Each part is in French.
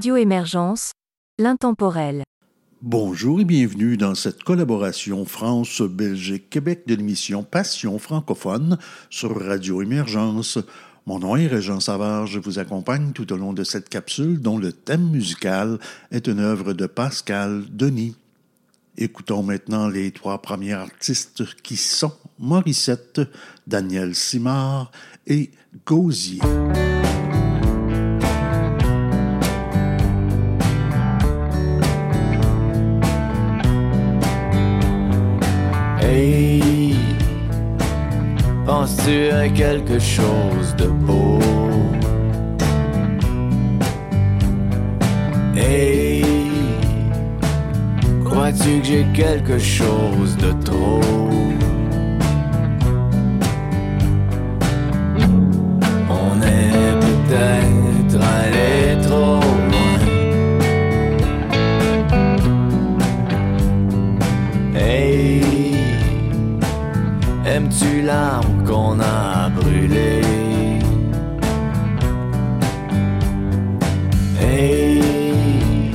Radio Émergence, l'intemporel. Bonjour et bienvenue dans cette collaboration France-Belgique-Québec de l'émission Passion francophone sur Radio Émergence. Mon nom est Régent Savard, je vous accompagne tout au long de cette capsule dont le thème musical est une œuvre de Pascal Denis. Écoutons maintenant les trois premiers artistes qui sont Morissette, Daniel Simard et Gauzier. Penses-tu à quelque chose de beau? Hey, crois-tu que j'ai quelque chose de trop? On est peut-être aimes-tu l'arbre qu'on a brûlé? Hey,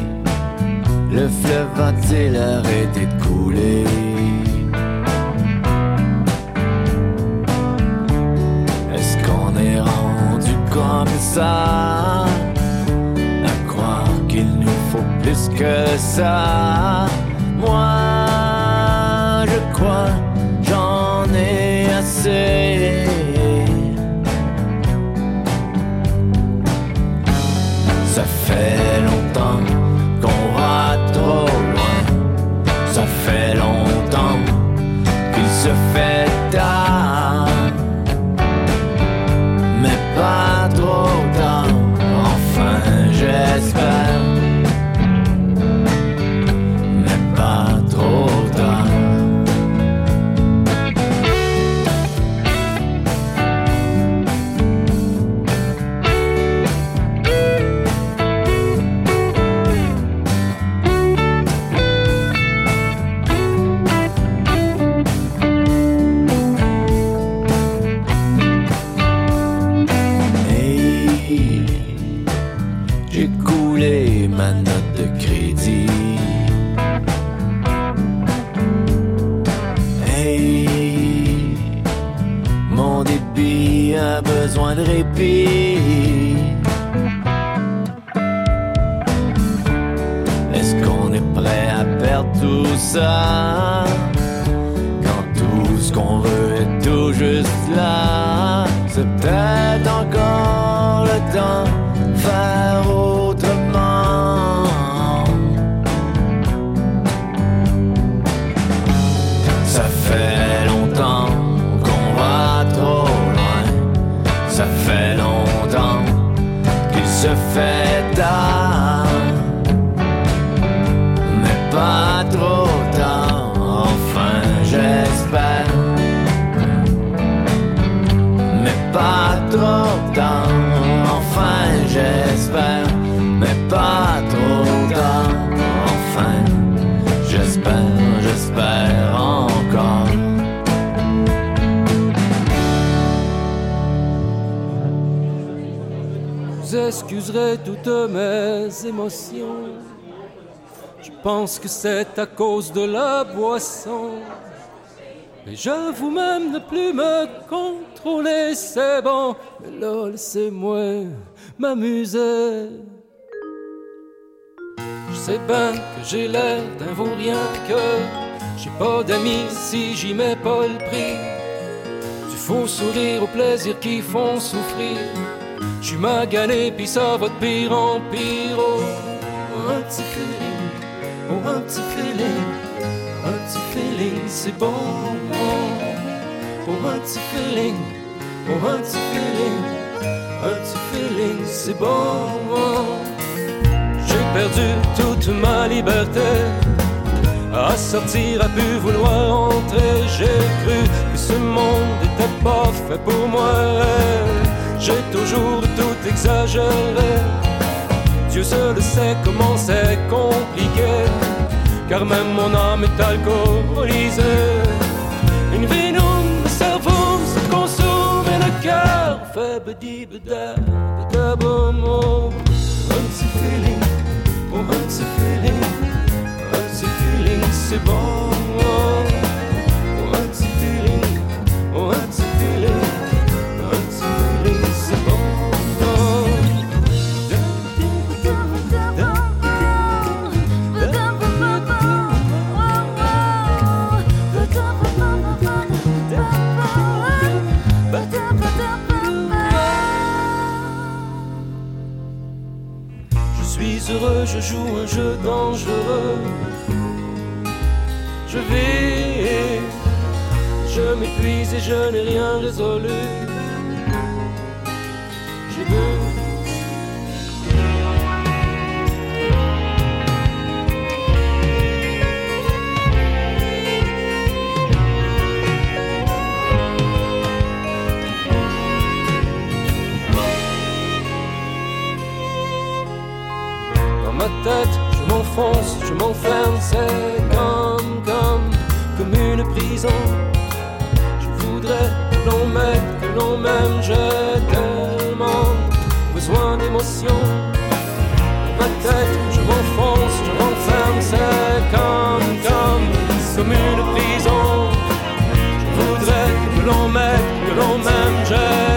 le fleuve va-t-il arrêter de couler? Est-ce qu'on est rendu comme ça? À croire qu'il nous faut plus que ça. Moi, je crois, Ça fait longtemps Quand tout ce qu'on veut est tout juste là, c'est peut-être encore le temps de faire autrement. Ça fait longtemps qu'on va trop loin, ça fait longtemps qu'il se fait Toutes mes émotions. Je pense que c'est à cause de la boisson. Mais j'avoue même ne plus me contrôler, c'est bon. Mais là, laissez-moi m'amuser. Je sais bien que j'ai l'air d'un vaurien que j'ai pas d'amis si j'y mets pas le prix. Du faux sourire aux plaisirs qui font souffrir. Je suis magané pis ça va de pire en pire. Oh, un petit feeling, oh un petit feeling, un petit feeling, c'est bon. Oh, un petit feeling, oh un petit feeling, un petit feeling, c'est bon. J'ai perdu toute ma liberté. À sortir, à pu vouloir entrer, j'ai cru que ce monde était pas fait pour moi. J'ai toujours tout exagéré. Dieu seul sait comment c'est compliqué, car même mon âme est alcoolisée. Une vie non, le cerveau se consomme et le cœur fait bedi beda beda bomo. Un petit feeling, Oh, un petit feeling, un petit feeling, c'est bon. Oh, un petit feeling, un petit feeling, heureux, je joue un jeu dangereux. Je vis, je m'épuise et je n'ai rien résolu. J'ai. Tête, je m'enfonce, je m'enferme, c'est comme, comme, comme une prison. Je voudrais que l'on m'aide, que l'on m'aime, j'ai tellement besoin d'émotion. Ma tête, je m'enfonce, je m'enferme, c'est comme, comme, comme une prison. Je voudrais que l'on m'aide, que l'on m'aime, j'ai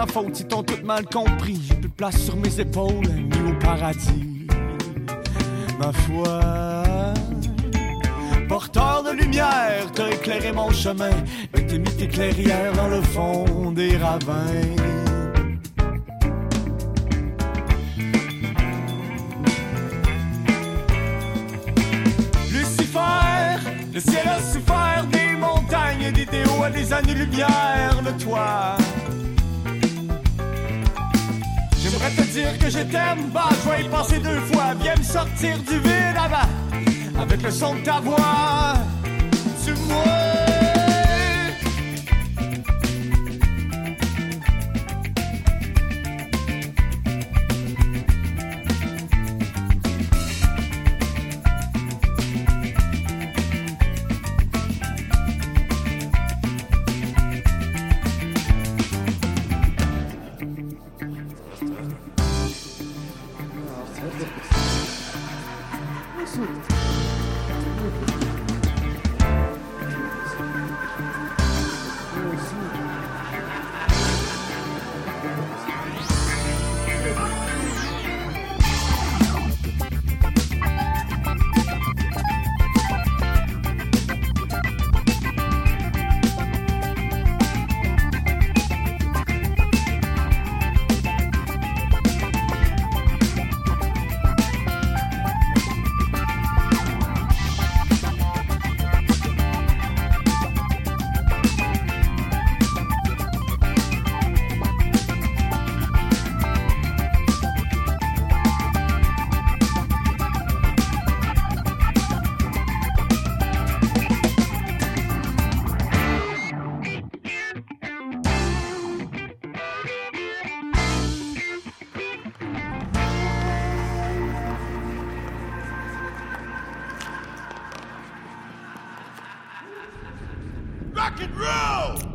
ma faute, ils t'ont tout mal compris. J'ai plus de place sur mes épaules, ni au paradis. Ma foi, porteur de lumière, t'as éclairé mon chemin. Et t'as mis tes clairières dans le fond des ravins. Lucifer, le ciel a souffert des montagnes, des déos à des années-lumière de toi. Dire que je t'aime, bah je vais y penser deux fois. Viens me sortir du vide avant, avec le son de ta voix. rock and roll!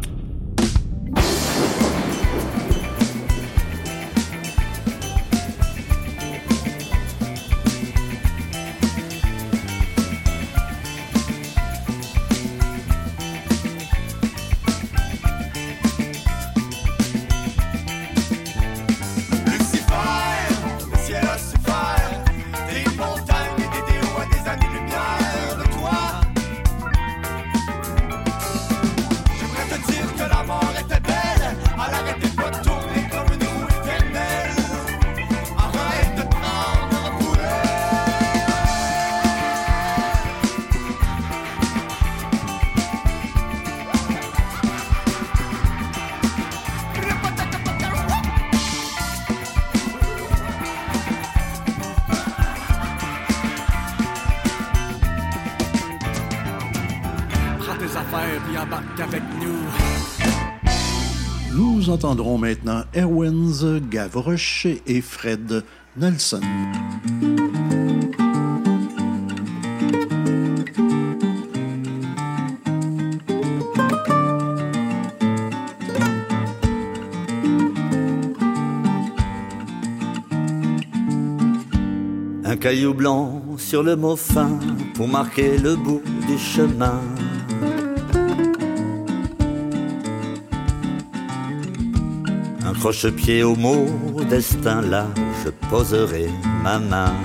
Entendrons maintenant Erwins Gavroche et Fred Nelson. Un caillou blanc sur le mot fin pour marquer le bout du chemin Croche-pied au mot destin, là je poserai ma main.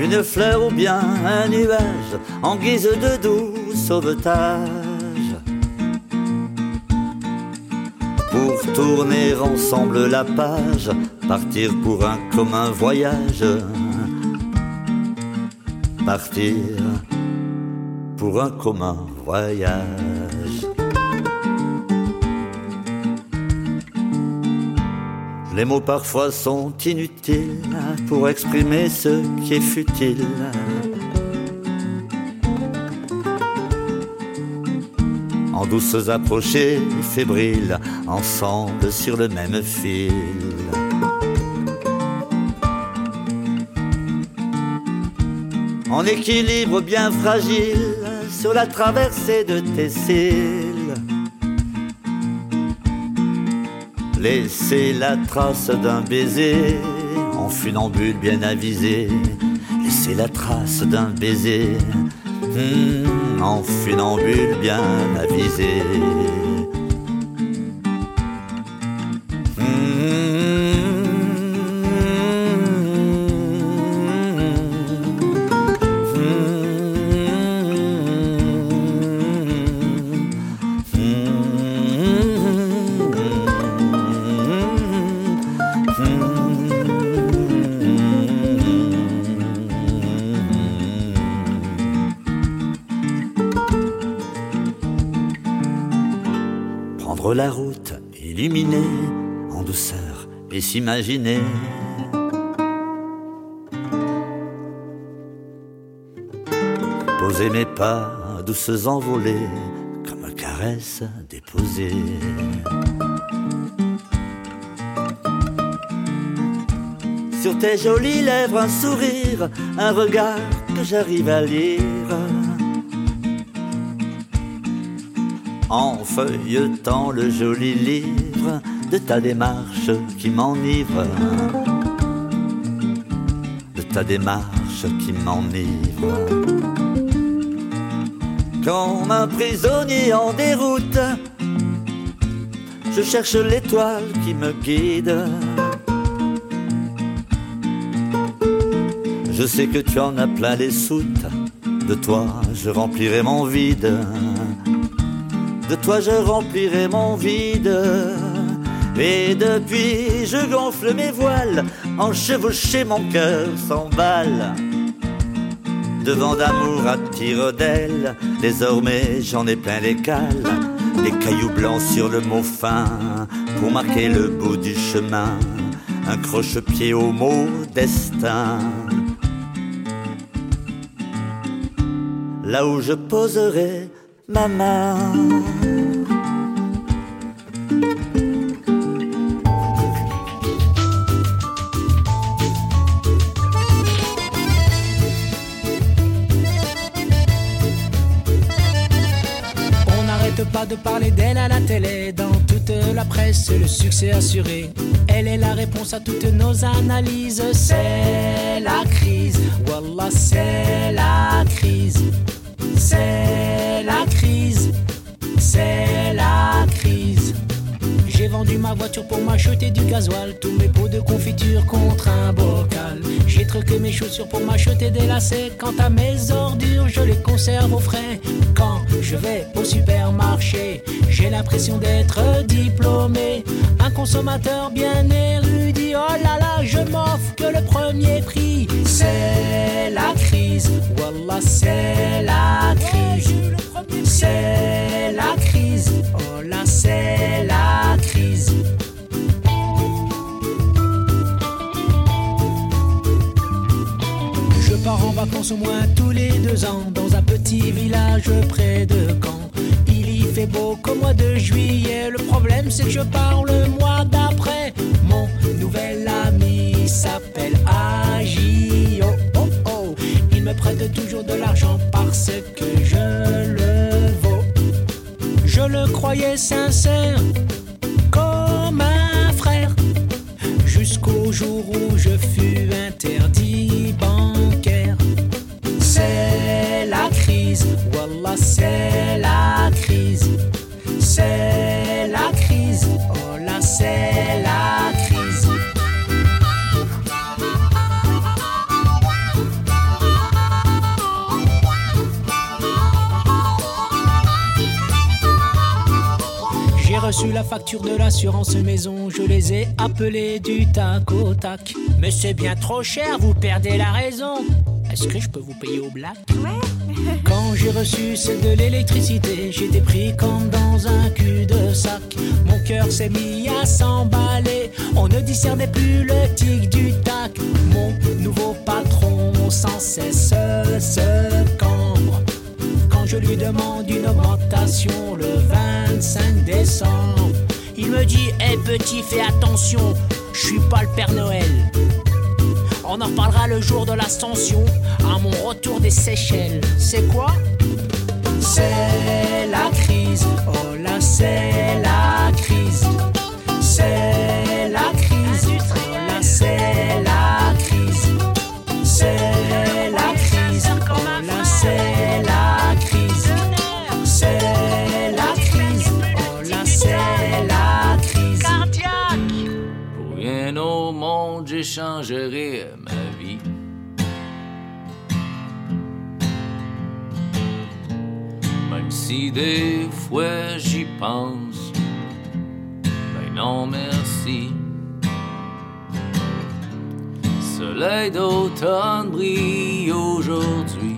Une fleur ou bien un nuage en guise de doux sauvetage. Pour tourner ensemble la page, partir pour un commun voyage. Partir pour un commun voyage. Les mots parfois sont inutiles pour exprimer ce qui est futile. En douces approchées fébriles, ensemble sur le même fil. En équilibre bien fragile, sur la traversée de tes cils. Laissez la trace d'un baiser en funambule bien avisé. Laissez la trace d'un baiser hmm, en funambule bien avisé. S'imaginer. Poser mes pas, douces envolées, comme caresse déposée. Sur tes jolies lèvres, un sourire, un regard que j'arrive à lire. en feuilletant le joli livre de ta démarche qui m'enivre, de ta démarche qui m'enivre. Comme un prisonnier en déroute, je cherche l'étoile qui me guide. Je sais que tu en as plein les soutes, de toi je remplirai mon vide de toi je remplirai mon vide. Et depuis je gonfle mes voiles, enchevauché mon cœur s'emballe. Devant d'amour à tire d'aile, désormais j'en ai plein les cales. Des cailloux blancs sur le mot fin, pour marquer le bout du chemin. Un croche-pied au mot destin. Là où je poserai ma main. De parler d'elle à la télé, dans toute la presse, le succès assuré. Elle est la réponse à toutes nos analyses. C'est la crise, Wallah, c'est la crise. C'est la crise, c'est la crise. J'ai vendu ma voiture pour m'acheter du gasoil, tous mes pots de confiture contre un bocal. J'ai truqué mes chaussures pour m'acheter des lacets. Quant à mes ordures, je les conserve au frais. Quand je vais au supermarché, j'ai l'impression d'être diplômé. Un consommateur bien érudit. Oh là là, je m'offre que le premier prix. C'est la crise, Wallah, c'est la crise. C'est la crise, oh là, c'est la crise. Vacances au moins tous les deux ans dans un petit village près de Caen. Il y fait beau qu'au mois de juillet. Le problème c'est que je pars le mois d'après. Mon nouvel ami s'appelle Agi. Oh oh oh. Il me prête toujours de l'argent parce que je le vaux. Je le croyais sincère comme un frère jusqu'au jour où je fus interdit bancaire. C'est la crise. C'est la crise, oh là, c'est la crise. J'ai reçu la facture de l'assurance maison, je les ai appelés du tac au tac. Mais c'est bien trop cher, vous perdez la raison. Est-ce que je peux vous payer au black? Quand j'ai reçu celle de l'électricité, j'étais pris comme dans un cul de sac. Mon cœur s'est mis à s'emballer, on ne discernait plus le tic du tac. Mon nouveau patron sans cesse se cambre quand je lui demande une augmentation le 25 décembre. Il me dit Hé petit, fais attention, je suis pas le Père Noël. On en reparlera le jour de l'ascension, à mon retour des Seychelles. C'est quoi? C'est la crise, oh là c'est la crise. C'est la crise, oh là c'est la crise. C'est la crise, oh là c'est la crise. C'est la crise, oh là c'est la crise. Pour rien au monde, j'échangerai si des fois j'y pense, ben non merci. Soleil d'automne brille aujourd'hui.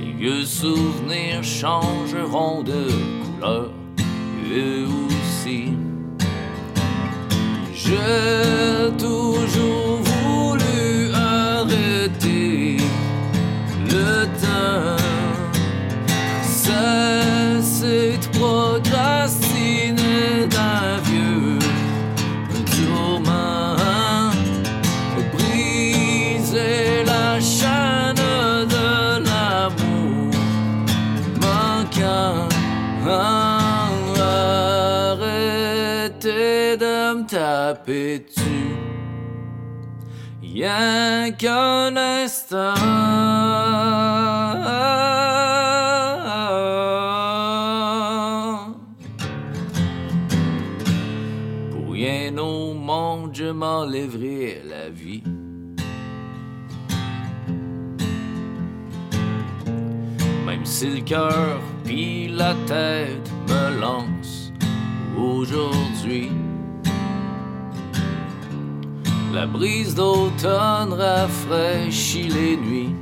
Les vieux souvenirs changeront de couleur, eux aussi. J'ai toujours Qu'un instant. Pour rien au monde, je m'enlèverai la vie. Même si le cœur puis la tête me lance aujourd'hui. La brise d'automne rafraîchit les nuits.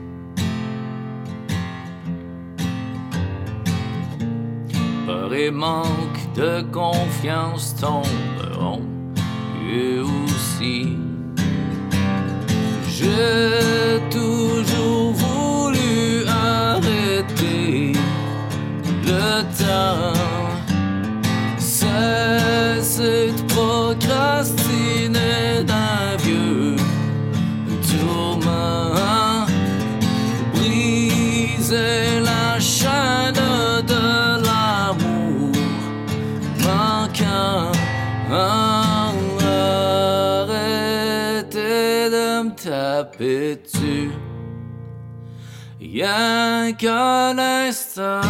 Peur et manque de confiance tomberont eux aussi. J'ai toujours voulu arrêter le temps. Cesser de procrastiner taper dessus. Rien qu'un instant.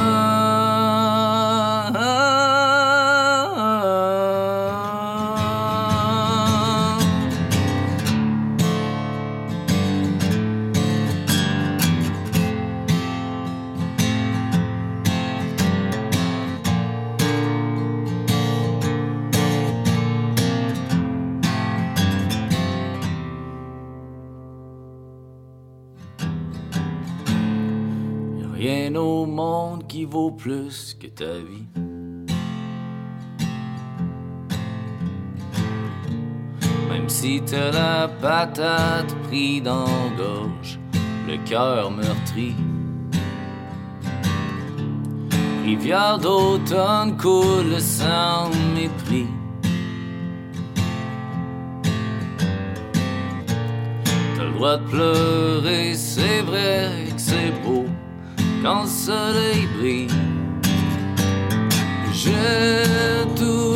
Plus que ta vie. Même si t'as la patate pris dans la gorge, le cœur meurtri. Rivière d'automne coule sans mépris. T'as le droit de pleurer, c'est vrai que c'est beau quand le soleil brille. J'ai toujours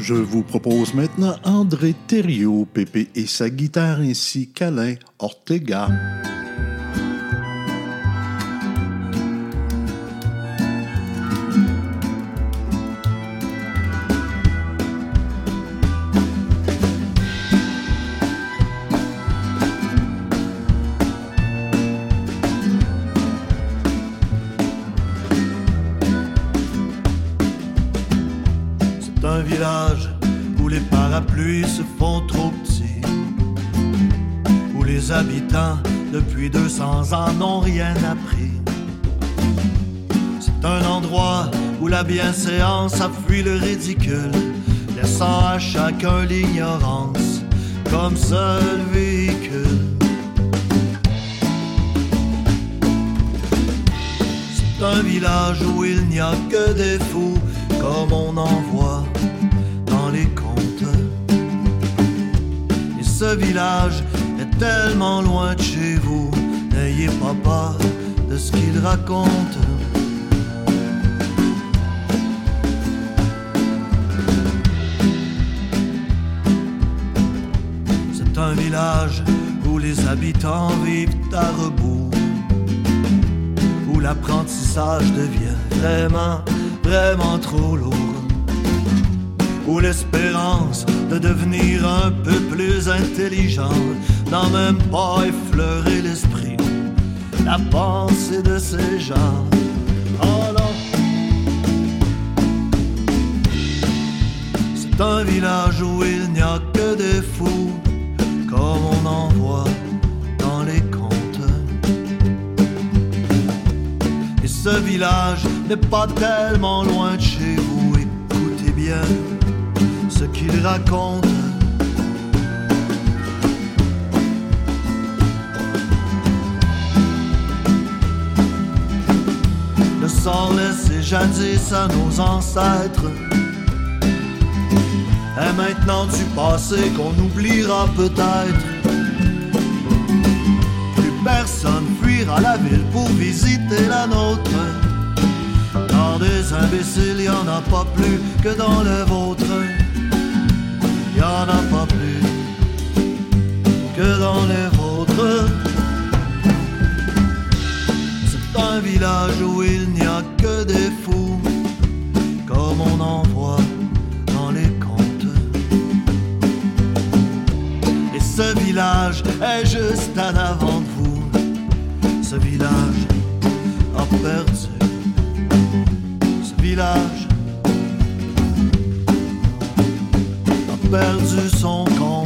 Je vous propose maintenant André Thériault, Pépé et sa guitare ainsi qu'Alain Ortega. Depuis 200 ans n'ont rien appris. C'est un endroit où la bienséance a le ridicule, laissant à chacun l'ignorance comme seul véhicule. C'est un village où il n'y a que des fous, comme on en voit dans les contes. Et ce village tellement loin de chez vous, n'ayez pas peur de ce qu'il raconte. C'est un village où les habitants vivent à rebours où l'apprentissage devient vraiment, vraiment trop lourd. Où l'espérance de devenir un peu plus intelligent n'a même pas effleuré l'esprit, la pensée de ces gens. Oh. C'est un village où il n'y a que des fous, comme on en voit dans les contes. Et ce village n'est pas tellement loin de chez vous. Écoutez bien ce qu'il raconte. Jadis à nos ancêtres est maintenant du passé qu'on oubliera peut-être. Plus personne fuira la ville pour visiter la nôtre. Dans des imbéciles, y en a pas plus que dans le vôtre. Y en a pas plus que dans les vôtres. C'est un village où il que des fous, comme on en voit dans les contes. Et ce village est juste en avant de vous. Ce village a perdu. Ce village a perdu son compte.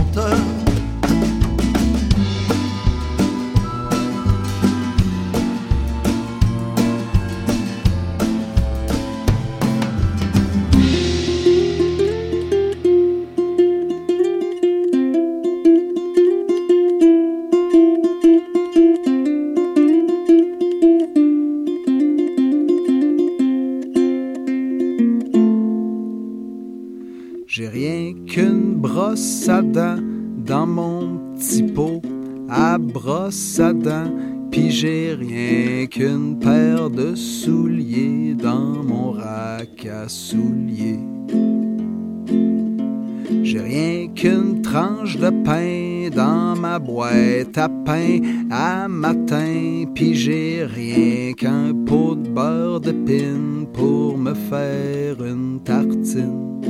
Boîte à matin, puis j'ai rien qu'un pot de beurre de pin pour me faire une tartine.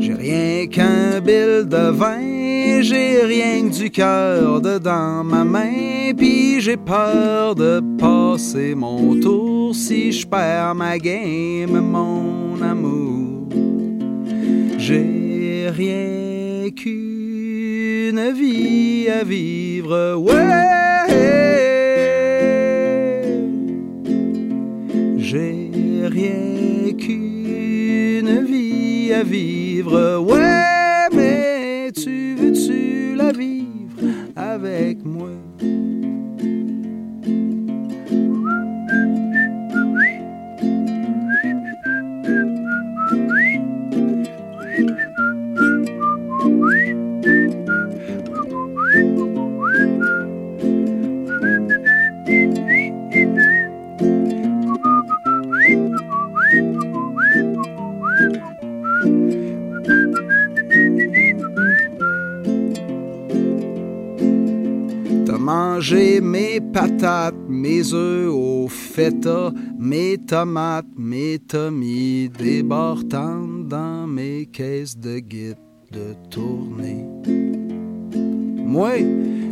J'ai rien qu'un bill de vin, j'ai rien que du cœur dedans ma main, puis j'ai peur de passer mon tour si je perds ma game, mon amour. J'ai rien qu'une vie à vivre, ouais. J'ai rien qu'une vie à vivre, ouais, tomates, mes tomis débordant dans mes caisses de guide de tournée. Moi,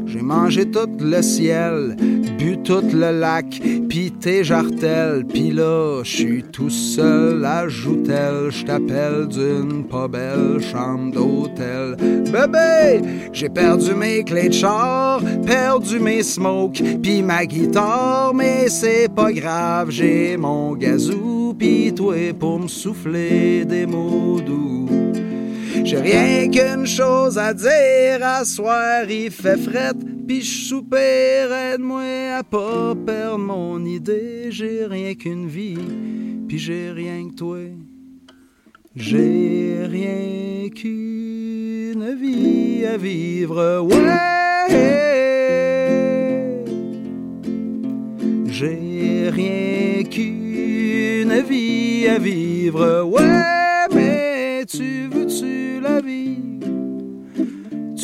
j'ai mangé tout le ciel, bu tout le lac, pis tes jartelles, pis là, j'suis tout seul à Joutel, j't'appelle d'une pas belle chambre d'hôtel. Bébé, j'ai perdu mes clés de char, perdu mes smokes, pis ma guitare, mais c'est pas grave, j'ai mon gazou, pis toi pour me souffler des mots doux. J'ai rien qu'une chose à dire, à soir il fait fret, pis j'soupire, aide-moi à pas perdre mon idée. J'ai rien qu'une vie, pis j'ai rien que toi. J'ai rien qu'une vie à vivre, ouais. J'ai rien qu'une vie à vivre, ouais,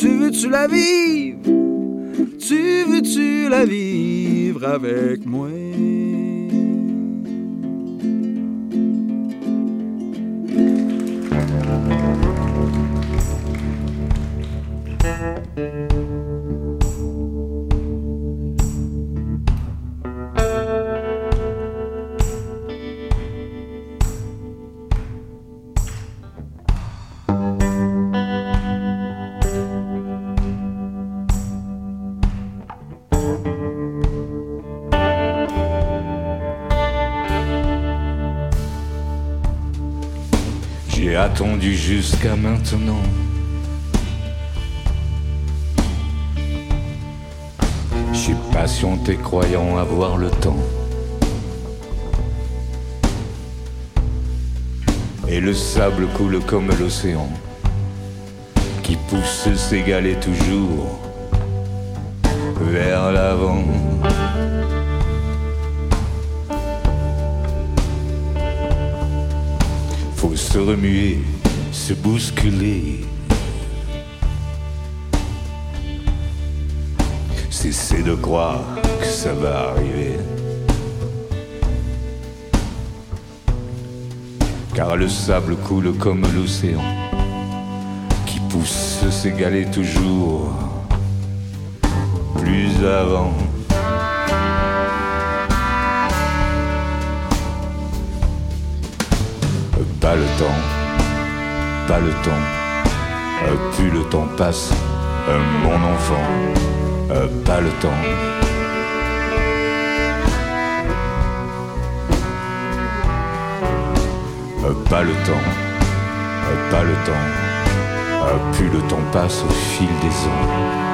Tu veux-tu la vivre? Tu veux-tu la vivre avec moi? Attendu jusqu'à maintenant. Je suis patient et croyant avoir le temps. Et le sable coule comme l'océan, qui pousse s'égaler toujours vers l'avant. Remuer, se bousculer. Cesser de croire que ça va arriver. Car le sable coule comme l'océan, qui pousse s'égaler toujours plus avant. Pas le temps, pas le temps, Euh, plus le temps passe, euh, mon enfant, Euh, pas le temps. Pas le temps, pas le temps, plus le temps passe au fil des ans.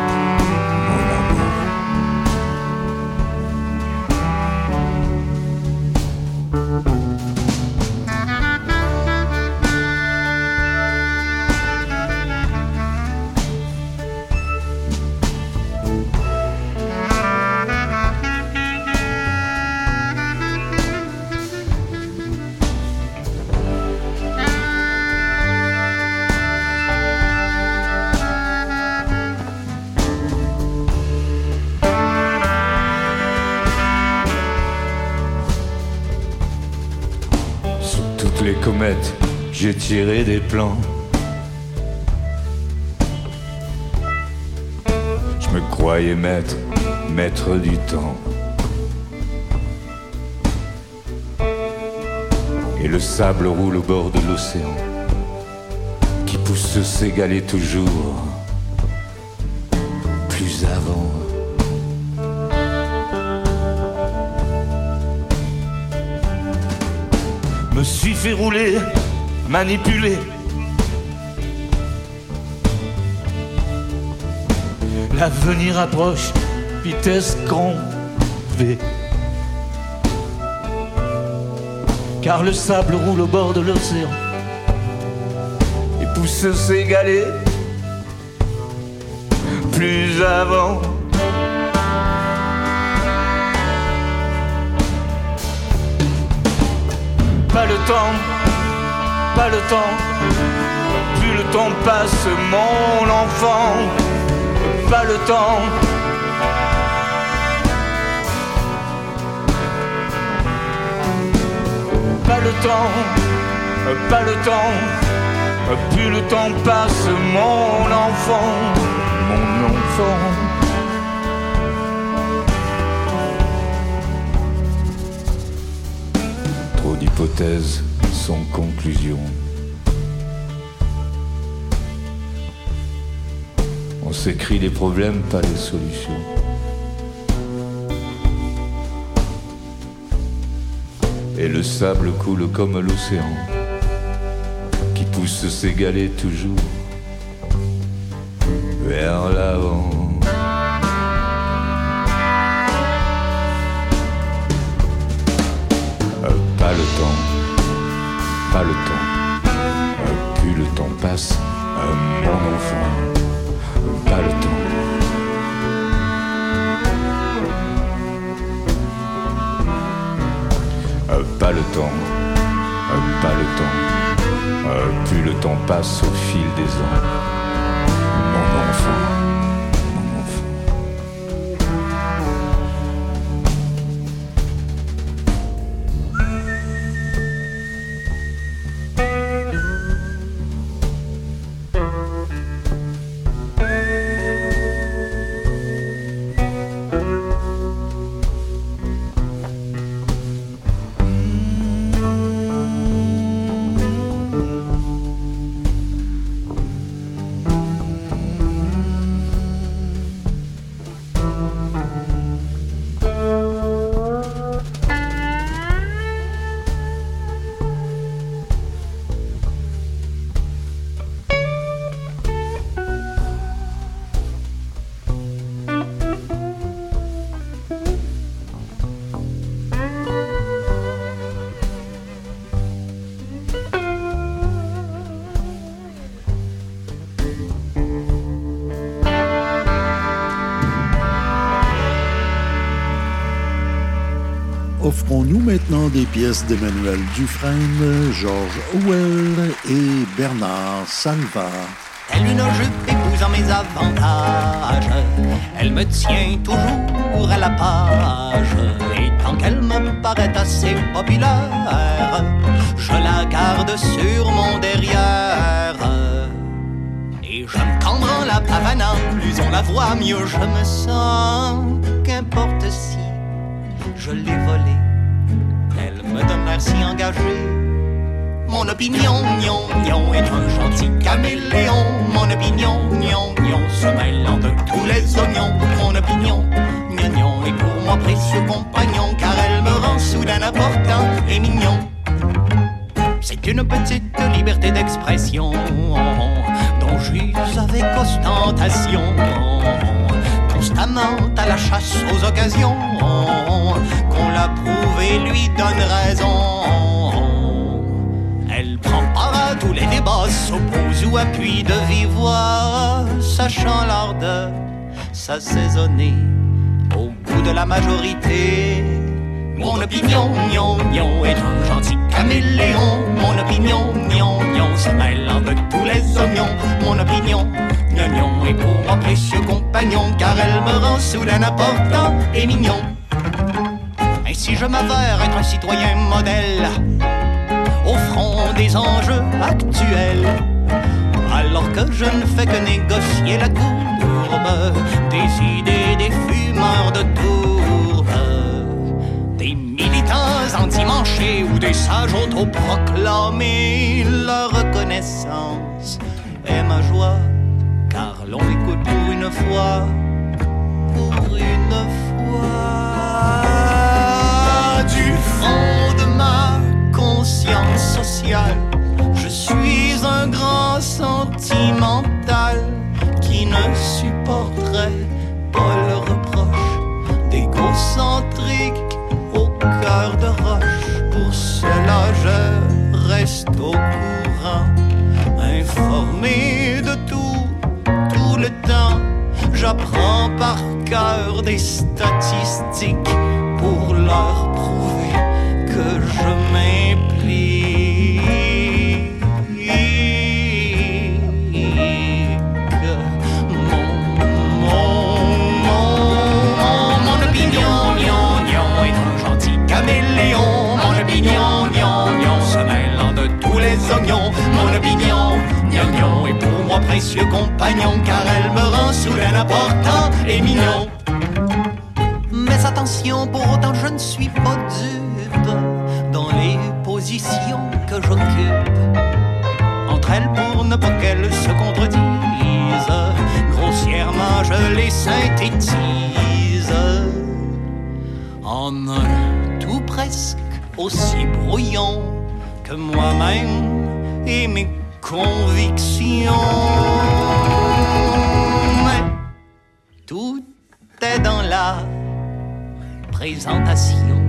Tiré des plans. Je me croyais maître, maître du temps. Et le sable roule au bord de l'océan, qui pousse s'égaler toujours plus avant. Me suis fait rouler, manipuler. L'avenir approche, vitesse grand V. Car le sable roule au bord de l'océan et pousse s'égaler plus avant. Pas le temps, pas le temps, plus le temps passe, mon enfant, pas le temps. Pas le temps, pas le temps, plus le temps passe, mon enfant, mon enfant. Trop d'hypothèses conclusion. On s'écrit les problèmes, pas les solutions. Et le sable coule comme l'océan, qui pousse s'égaler toujours vers. Euh, pas le temps, euh, pas le temps. Euh, plus le temps passe au fil des ans. Des pièces d'Emmanuel Dufresne, Georges Howell et Bernard Salva. Elle une jupe épousant mes avantages. Elle me tient toujours à la page. Et tant qu'elle me paraît assez populaire, je la garde sur mon derrière. Et je me cambre en la pavanant, plus on la voit, mieux je me sens. Qu'importe si je l'ai volée, si engagé. Mon opinion, gnon, gnon, est un gentil caméléon. Mon opinion, gnon, gnon, se mêlant de tous les oignons. Mon opinion, gnon, gnon, est pour moi précieux compagnon, car elle me rend soudain important et mignon. C'est une petite liberté d'expression dont j'use avec ostentation. Constamment à la chasse aux occasions, qu'on l'approuve et lui donne raison. Elle prend part à tous les débats, s'oppose ou appuie de vive voix, sachant l'art de s'assaisonner au goût de la majorité. Mon opinion, gnon, gnon, est un gentil caméléon. Mon opinion, gnon, gnon, se mêlant de tous les oignons. Mon opinion, est pour moi précieux compagnon, car elle me rend soudain important et mignon. Ainsi je m'avère être un citoyen modèle au front des enjeux actuels. Alors que je ne fais que négocier la courbe des idées des fumeurs de tourbe, des militants anti-manchés ou des sages autoproclamés. Leur reconnaissance est ma joie, l'on écoute pour une fois, pour une fois, du fond de ma conscience sociale. Je suis un grand sentimental qui ne supporterait pas le reproche d'égocentrique au cœur de roche. Pour cela, je reste au courant, informé de tout, tout le temps. J'apprends par cœur des statistiques pour leur prouver que je m'implique. Précieux compagnon, car elle me rend soudain important et mignon. Mais attention, pour autant je ne suis pas dupe dans les positions que j'occupe. Entre elles, pour ne pas qu'elles se contredisent, grossièrement je les synthétise en un tout presque aussi brouillon que moi-même et mes convictions. Mais tout est dans la présentation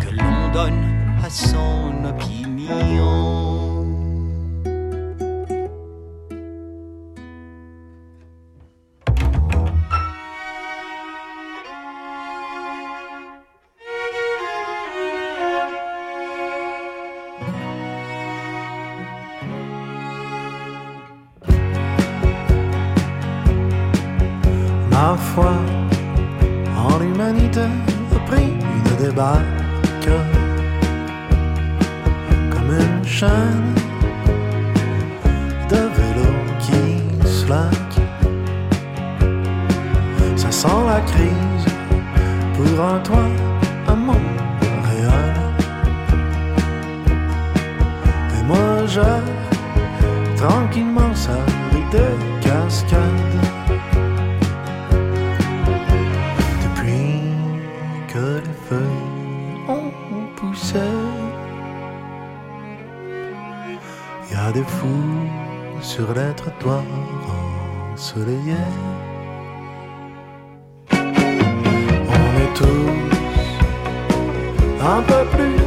que l'on donne à son opinion. Un peu plus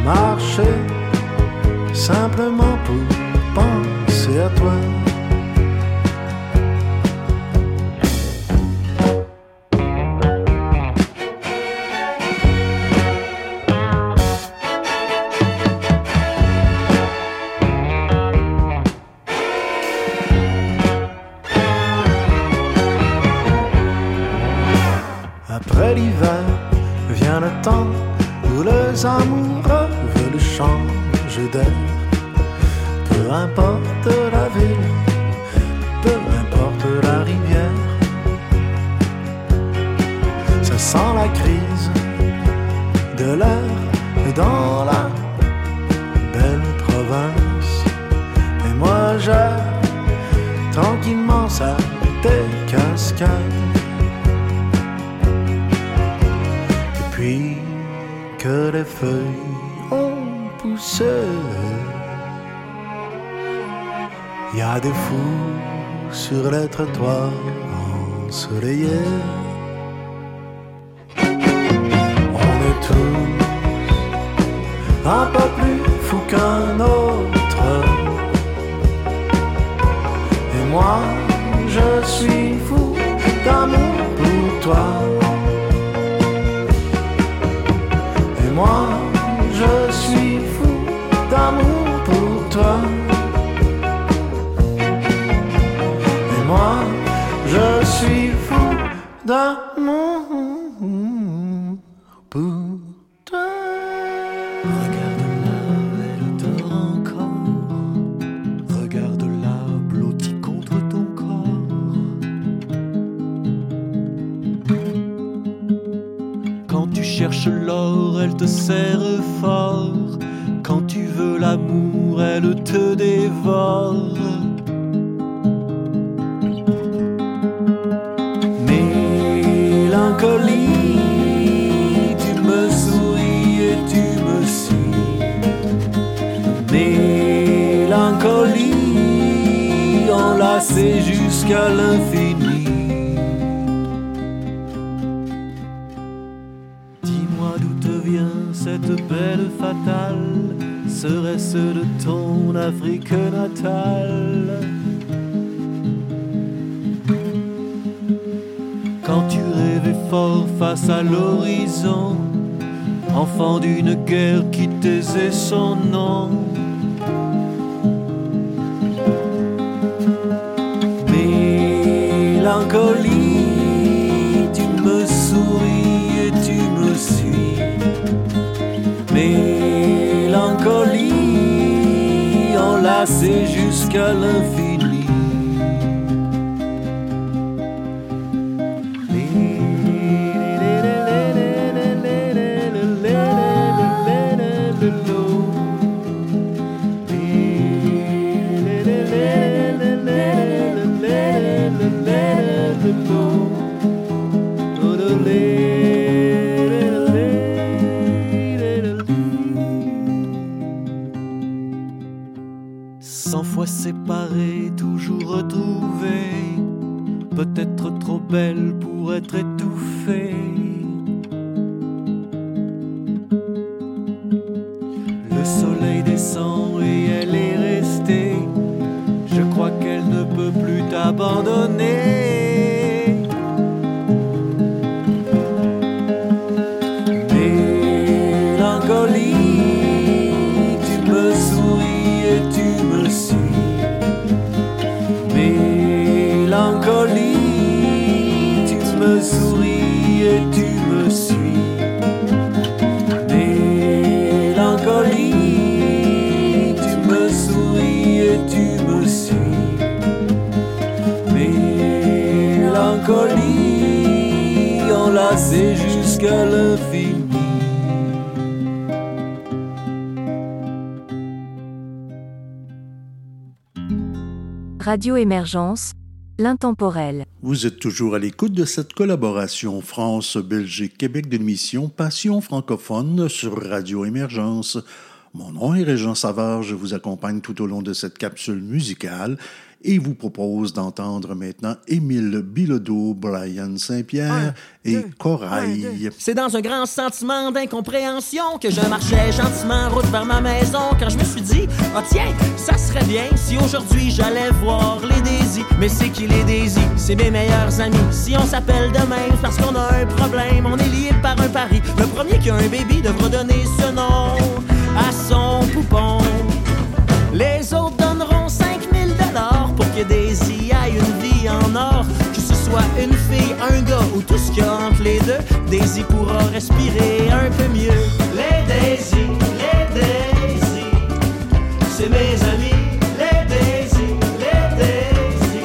je marchais simplement pour penser à toi. Après l'hiver vient le temps où les amoureux changer d'air. Peu importe la ville, peu importe la rivière. Ça sent la crise de l'air dans la belle province. Et moi j'ai tranquillement ça des cascades. Depuis que les feuilles il Y a des fous sur les trottoirs ensoleillés. On est tous un peu plus fou qu'un Le soleil descend et elle est restée. Je crois qu'elle ne peut plus t'abandonner. Jusqu'à l'infini. Radio Émergence, l'intemporel. Vous êtes toujours à l'écoute de cette collaboration France-Belgique-Québec de l'émission Passion francophone sur Radio Émergence. Mon nom est Régent Savard, je vous accompagne tout au long de cette capsule musicale et vous propose d'entendre maintenant Émile Bilodeau, Brian Saint-Pierre et Corail. C'est dans un grand sentiment d'incompréhension que je marchais gentiment en route vers ma maison quand je me suis dit Ah tiens, ça serait bien si aujourd'hui j'allais voir les Daisy. Mais c'est qui les Daisy? C'est mes meilleurs amis. Si on s'appelle demain c'est parce qu'on a un problème, on est liés par un pari. Le premier qui a un baby devra donner ce nom à son poupon. Que Daisy aille une vie en or. Que ce soit une fille, un gars ou tout ce qu'il y a entre les deux, Daisy pourra respirer un peu mieux. Les Daisy, les Daisy, c'est mes amis. Les Daisy, les Daisy.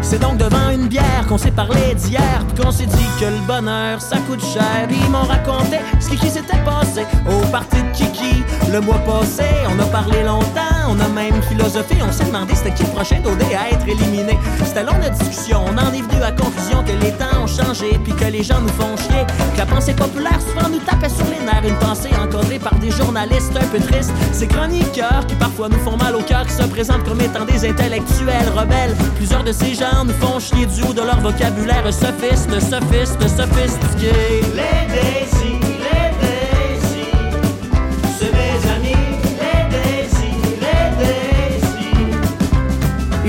C'est donc devant une bière qu'on s'est parlé d'hier, puis qu'on s'est dit que le bonheur ça coûte cher. Ils m'ont raconté ce qui, s'était passé au party de Kiki le mois passé. On a parlé longtemps, on a même philosophé, on s'est demandé c'était qui le prochain d'OD à être éliminé. C'était long notre discussion, on en est venu à la conclusion que les temps ont changé, puis que les gens nous font chier. Que la pensée populaire souvent nous tapait sur les nerfs, une pensée encodée par des journalistes un peu tristes. Ces chroniqueurs qui parfois nous font mal au cœur, qui se présentent comme étant des intellectuels rebelles. Plusieurs de ces gens nous font chier du haut de leur vocabulaire sophiste, sophiste, sophistiqué. Les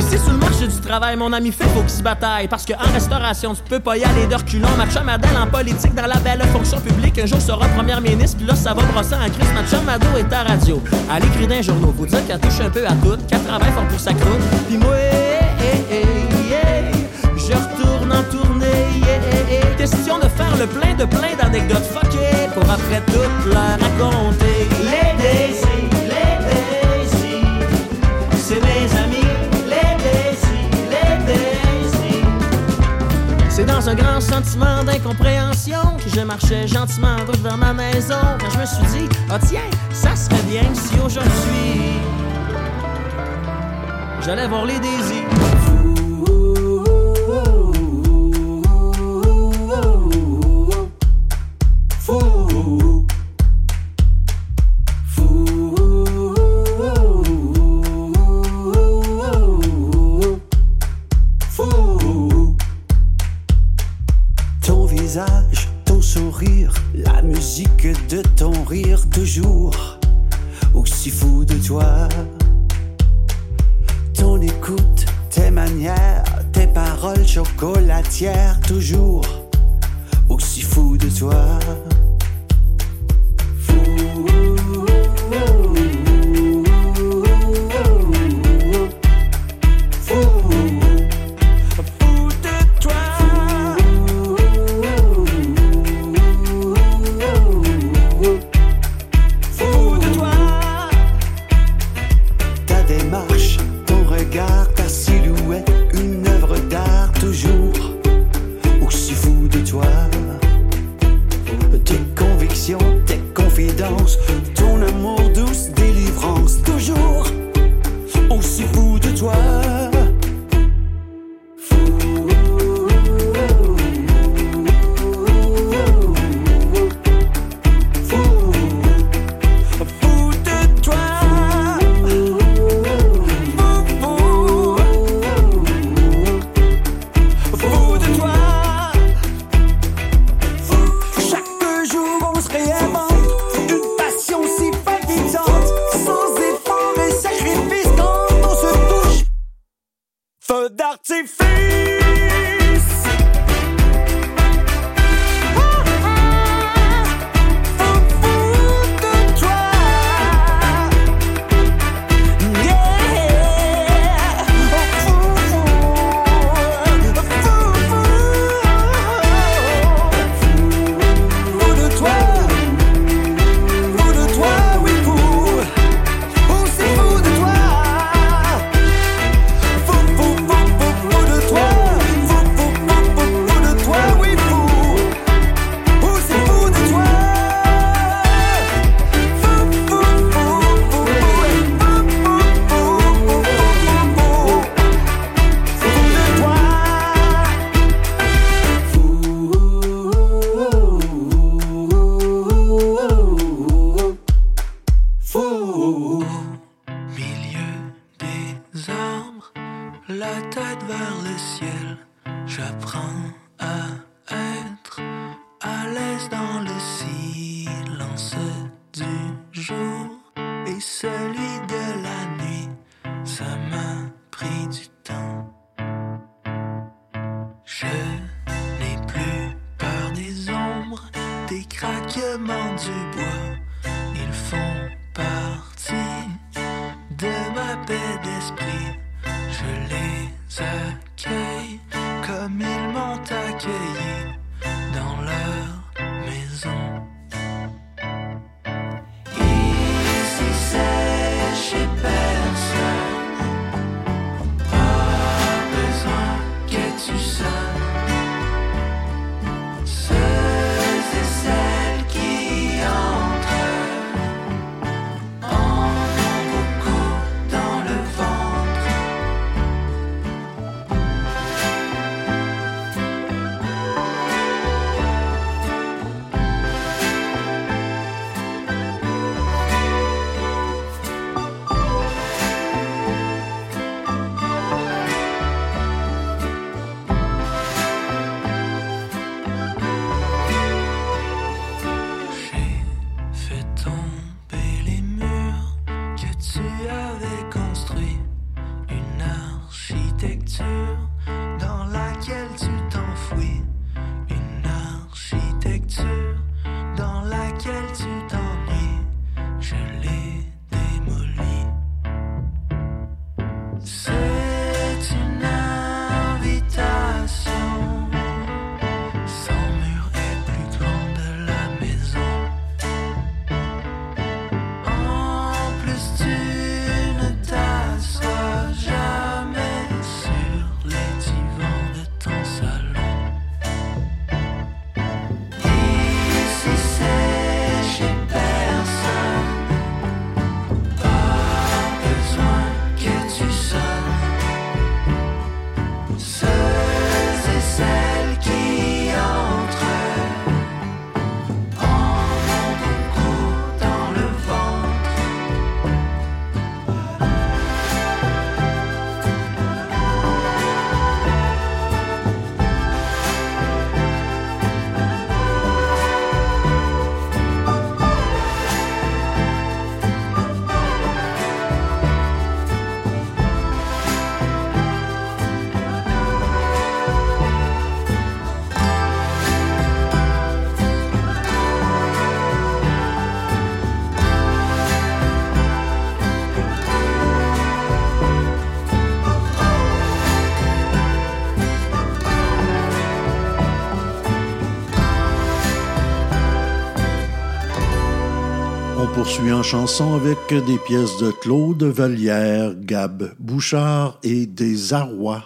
Daisy, travail, mon ami fait, faut qu'il se bataille. Parce que en restauration, tu peux pas y aller de reculons. Ma chum en politique dans la belle fonction publique. Un jour sera première ministre, puis là, ça va brosser en crise. Ma chum est à radio. Elle écrit d'un journaux. Faut dire qu'elle touche un peu à tout, qu'elle travaille fort pour sa croûte. Puis moi, eh, eh, eh, je retourne en tournée. Question de faire le plein de plein d'anecdotes fuckées pour après tout leur raconter. Les Dans un grand sentiment d'incompréhension que je marchais gentiment en route vers ma maison. Quand je me suis dit, ah tiens, ça serait bien si aujourd'hui j'allais voir les Daisy. Fou. La musique de ton rire, toujours aussi fou de toi. Ton écoute, tes manières, tes paroles chocolatières, toujours aussi fou de toi. Fou poursuit en chanson avec des pièces de Claude Vallière, Gab Bouchard et des Arrois.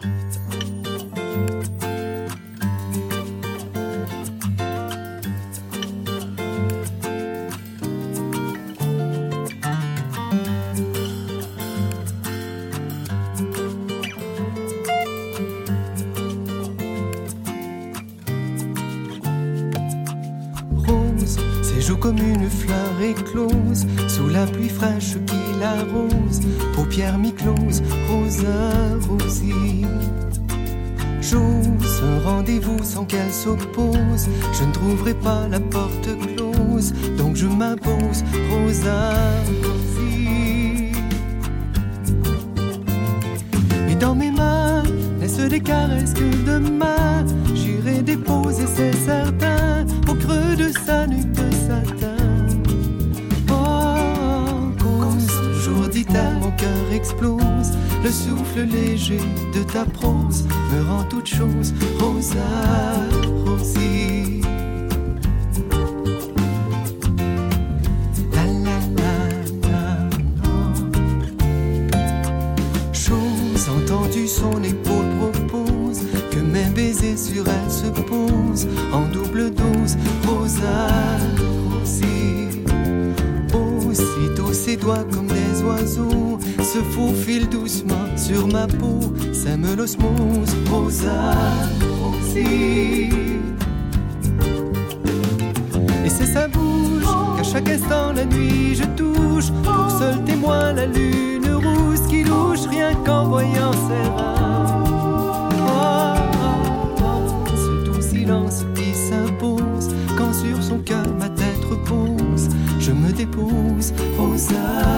红色。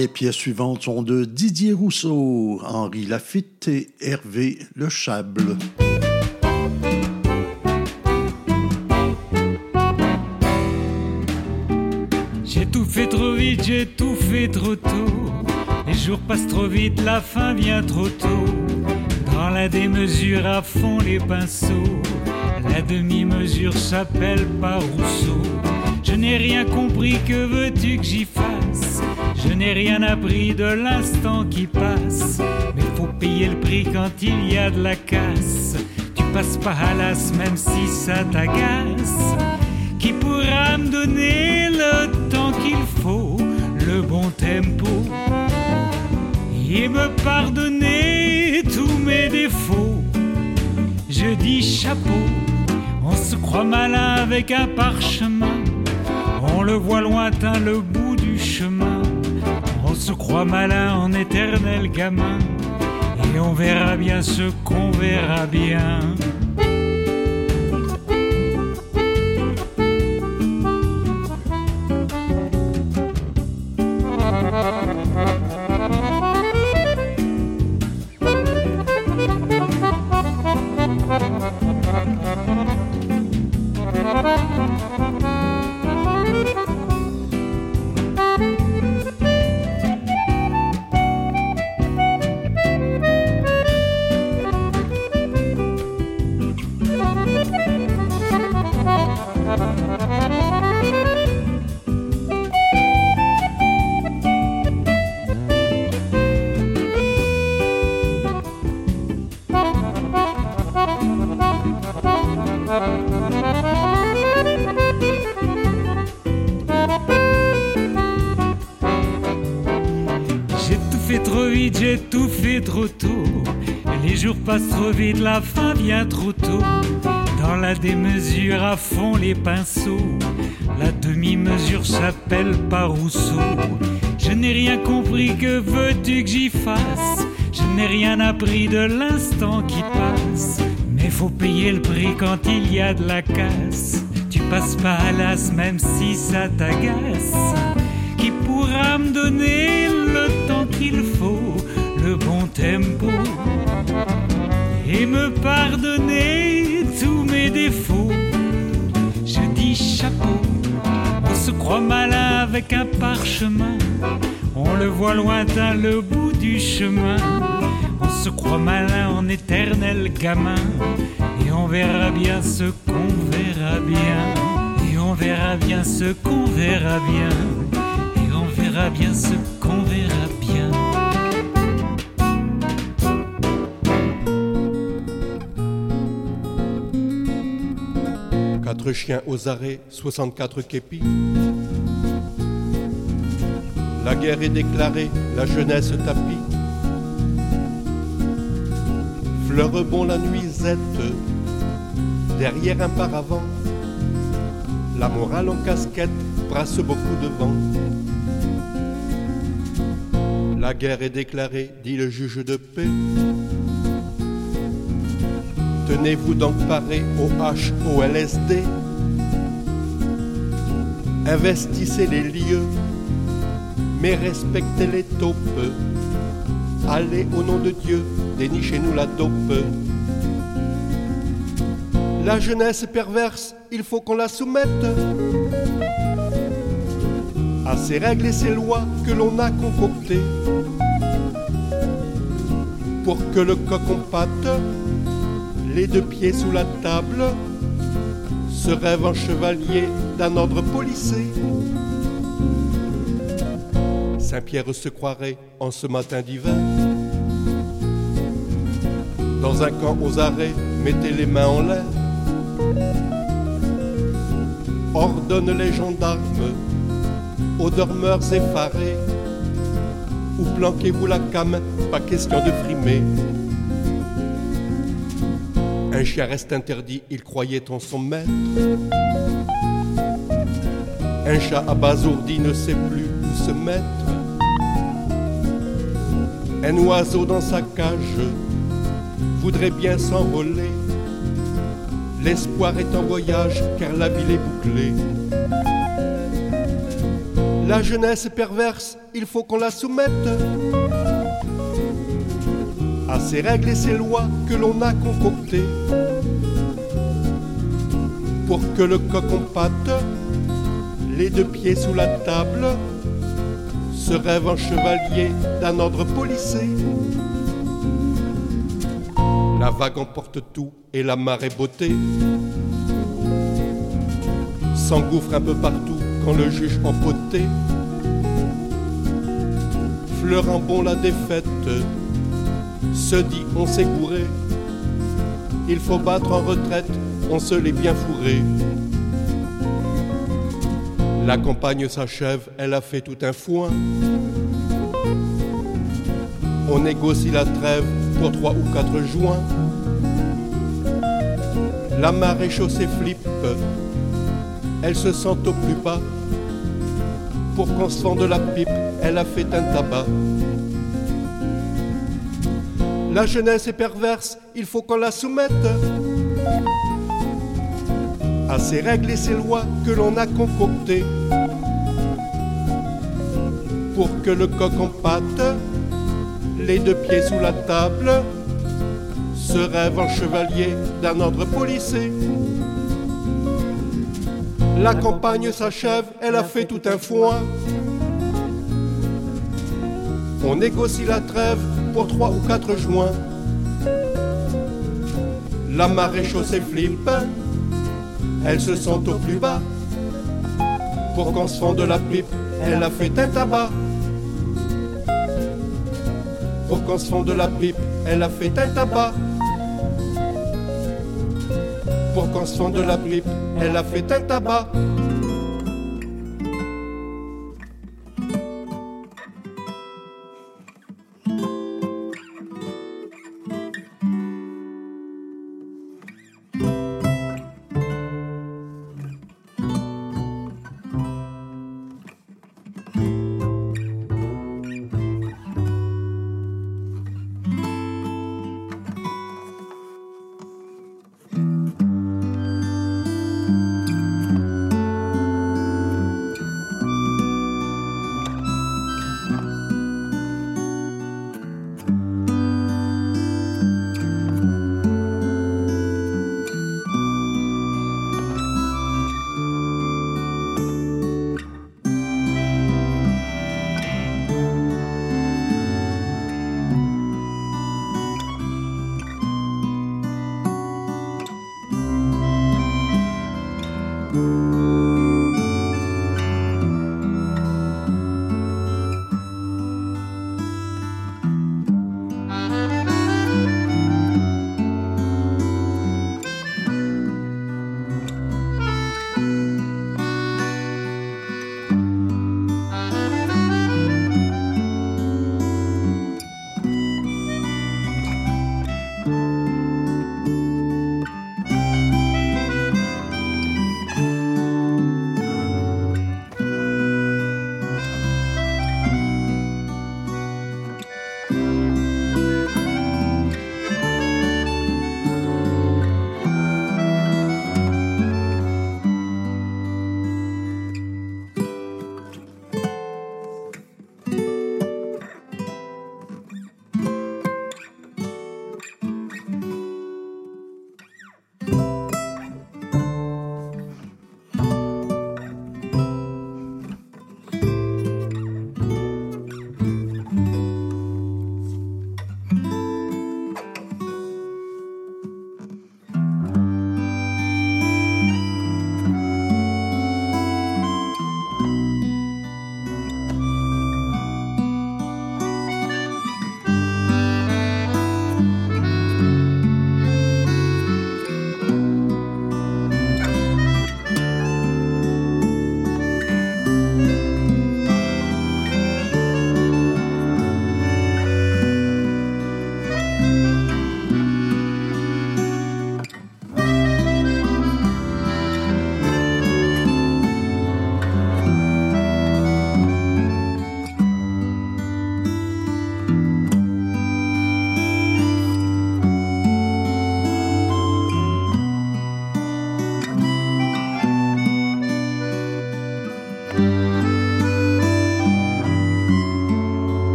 Les pièces suivantes sont de Didier Rousseau, Henri Lafitte et Hervé Le Chable. J'ai tout fait trop vite, j'ai tout fait trop tôt. Les jours passent trop vite, la fin vient trop tôt. Dans la démesure à fond les pinceaux, la demi-mesure s'appelle par Rousseau. Je n'ai rien compris, que veux-tu rien appris de l'instant qui passe. Mais faut payer le prix quand il y a de la casse. Tu passes pas à l'as même si ça t'agace. Qui pourra me donner le temps qu'il faut, le bon tempo? Et me pardonner tous mes défauts. Je dis chapeau, on se croit malin avec un parchemin. On le voit lointain le. Croit malin en éternel gamin. Et on verra bien ce qu'on verra bien. Pinceaux, la demi-mesure s'appelle par Rousseau. Je n'ai rien compris, que veux-tu que j'y fasse? Je n'ai rien appris de l'instant qui passe. Mais faut payer le prix quand il y a de la casse. Tu passes pas à l'as même si ça t'agace. Qui pourra me donner le temps qu'il faut, le bon tempo? Et me pardonner tous mes défauts. Chapeau, on se croit malin avec un parchemin. On le voit lointain le bout du chemin. On se croit malin en éternel gamin. Et on verra bien ce qu'on verra bien. Et on verra bien ce qu'on verra bien. Et on verra bien ce qu'on verra bien. Quatre chiens aux arrêts, 64 képis. La guerre est déclarée, la jeunesse tapis. Fleur bon la nuisette, derrière un paravent. La morale en casquette brasse beaucoup de vent. La guerre est déclarée, dit le juge de paix. Tenez-vous donc paré au HOLSD. Investissez les lieux, mais respectez les taupes. Allez au nom de Dieu, dénichez-nous la dope. La jeunesse perverse, il faut qu'on la soumette à ces règles et ces lois que l'on a concoctées pour que le coq en les deux pieds sous la table, se rêve en chevalier d'un ordre policé. Saint-Pierre se croirait en ce matin d'hiver. Dans un camp aux arrêts, mettez les mains en l'air. Ordonne les gendarmes aux dormeurs effarés. Ou planquez-vous la came, pas question de frimer. Un chien reste interdit, il croyait en son maître. Un chat abasourdi ne sait plus où se mettre. Un oiseau dans sa cage voudrait bien s'envoler. L'espoir est en voyage car la ville est bouclée. La jeunesse est perverse, il faut qu'on la soumette ces règles et ces lois que l'on a concoctées. Pour que le coq en les deux pieds sous la table, se rêve un chevalier d'un ordre policé. La vague emporte tout et la marée beauté. S'engouffre un peu partout quand le juge empoté fleurant bon la défaite se dit on s'est couré il faut battre en retraite on se l'est bien fourré. La campagne s'achève elle a fait tout un foin. On négocie la trêve pour trois ou quatre juin. La marée chaussée flippe elle se sent au plus bas. Pour qu'on se de la pipe elle a fait un tabac la jeunesse est perverse il faut qu'on la soumette. À ces règles et ces lois que l'on a concoctées. Pour que le coq en pâte les deux pieds sous la table se rêve en chevalier d'un ordre policé la campagne s'achève elle a fait tout un foin. On négocie la trêve pour trois ou quatre juin. La marée chaussée flippe elle se sent au plus bas. Pour qu'on se fend la pipe elle a fait un tabac pour qu'on se fond de la pipe elle a fait un tabac pour qu'on se fond de la pipe elle a fait un tabac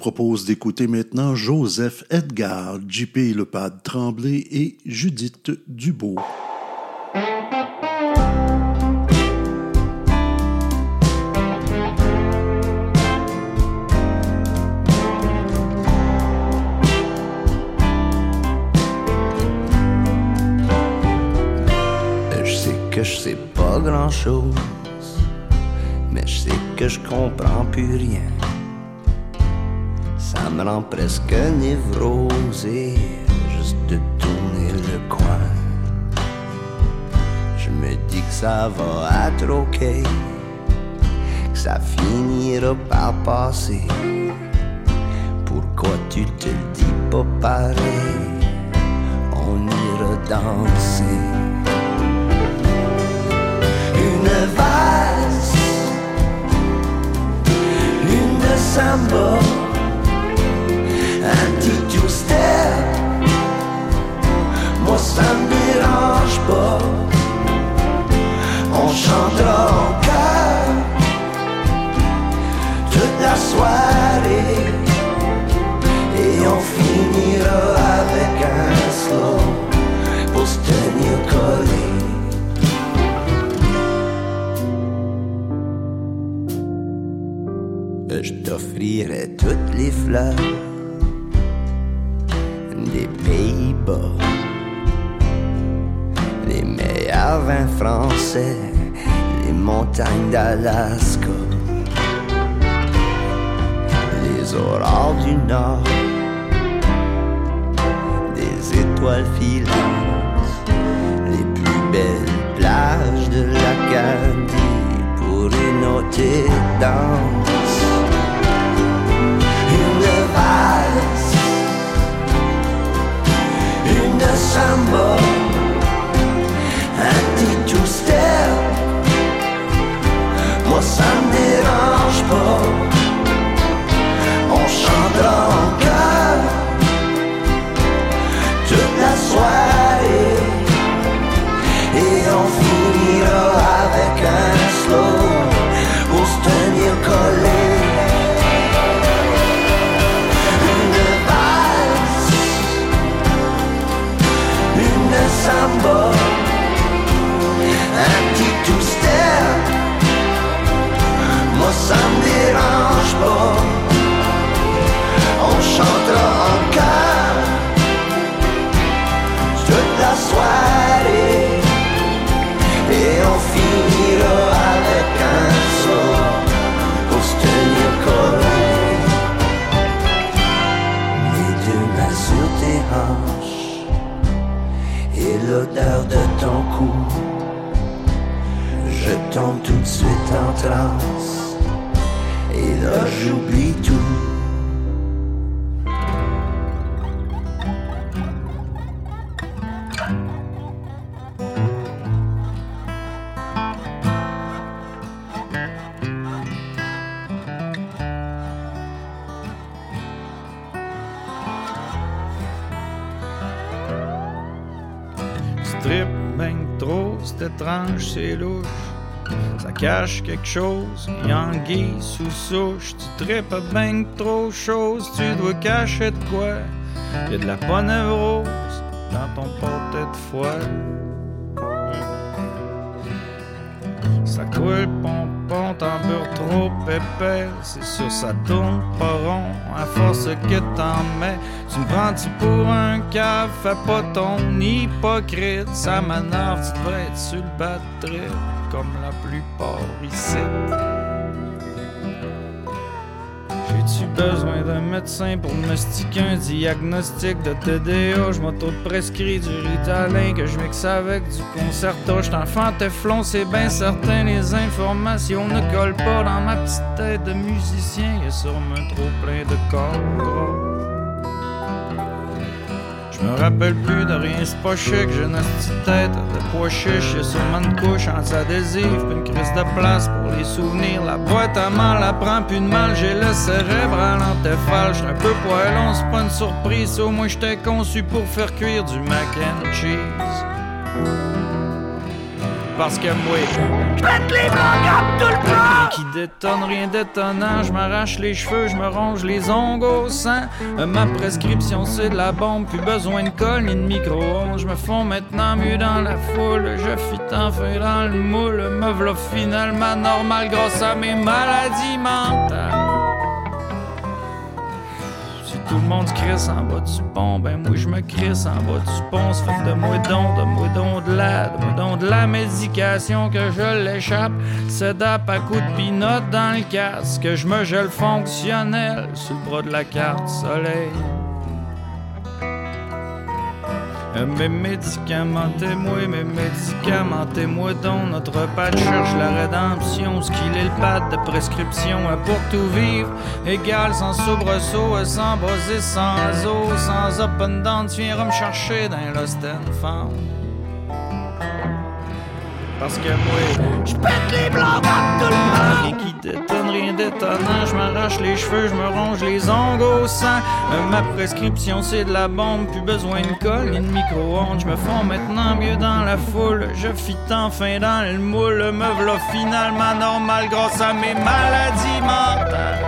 propose d'écouter maintenant Joseph Edgar, JP Lepad Tremblay et Judith Dubois. Je sais que je sais pas grand chose, mais je sais que je comprends plus rien. Ça me rend presque névrosé juste de tourner le coin. Je me dis que ça va être ok, que ça finira par passer. Pourquoi tu te dis pas pareil? On ira danser. Une valse, une samba, un petit two-step. Moi ça me dérange pas. On chantera en chœur toute la soirée et on finira avec un slow pour se tenir collé. Je t'offrirai toutes les fleurs Les meilleurs vins français, les montagnes d'Alaska, les aurores du Nord, des étoiles filantes, les plus belles plages de l'Acadie pour une autre danse. Une valse, un petit two-step. Moi ça me dérange pas. On chantera Tout de suite en transe et là j'oublie tout. Strip ben trop, c'est étrange, c'est louche. Ça cache quelque chose, Yangui sous souche. Tu tripes ben trop chose, tu dois cacher de quoi? Y'a de la ponevrose dans ton porte de foie. Ça coule pompon, t'en beurre trop épais. C'est sûr, ça tourne pas rond à force que t'en mets. Tu me prends-tu pour un cave, fais pas ton hypocrite. Ça m'énerve, tu devrais être sur le trip, comme la plupart ici. J'ai-tu besoin d'un médecin pour me sticker un diagnostic de TDA? Je m'auto-prescris du Ritalin que je mixe avec du concerto. J'suis enfant Teflon, c'est bien certain, les informations ne collent pas dans ma petite tête de musicien. Y'a sûrement trop plein de corps. Je me rappelle plus de rien, c'est pas chic, j'ai une petite tête de pois chiche, y'a sûrement une couche anti-adhésif, puis une crise de place pour les souvenirs. La boîte à mal, la prend plus de mal, j'ai le cérèbre à l'antéphale, j'suis un peu poilon, c'est pas une surprise, au moins j'étais conçu pour faire cuire du mac and cheese. Parce que moi, Pète les blancs tout le temps! qui détonne, rien d'étonnant. Je m'arrache les cheveux, je me ronge les ongles au sang. Euh, Ma prescription, c'est de la bombe, plus besoin de colle ni de micro-ondes. Je me fonds maintenant mieux dans la foule. Je fit enfin dans le moule. Me v'là finalement normal grâce à mes maladies mentales. Tout le monde se crisse en bas du pont, ben moi je me crisse en bas du pont. Ça fait de moi don, de moi don de la, de moi don de la médication que je l'échappe. Sedap à coups de pinotte dans le casque. Je me gèle fonctionnel sur le bras de la carte soleil. Euh, Mes médicaments témoins, mes médicaments témoins dont notre pad cherche la rédemption, ce qu'il est le pad de prescription pour tout vivre, égal sans soubresaut, sans bosser, sans eau, sans up and down, tu viendras me chercher dans Lost and Found. Parce que moi, je pète les blancs tout le monde. Rien qui détonne, rien d'étonnant. Je m'arrache les cheveux, je me ronge les ongles au sang. Euh, ma prescription, c'est de la bombe. Plus besoin de colle ni de micro-ondes. Je me fonds maintenant mieux dans la foule. Je fit enfin dans le moule. Me v'là finalement normal grâce à mes maladies mentales.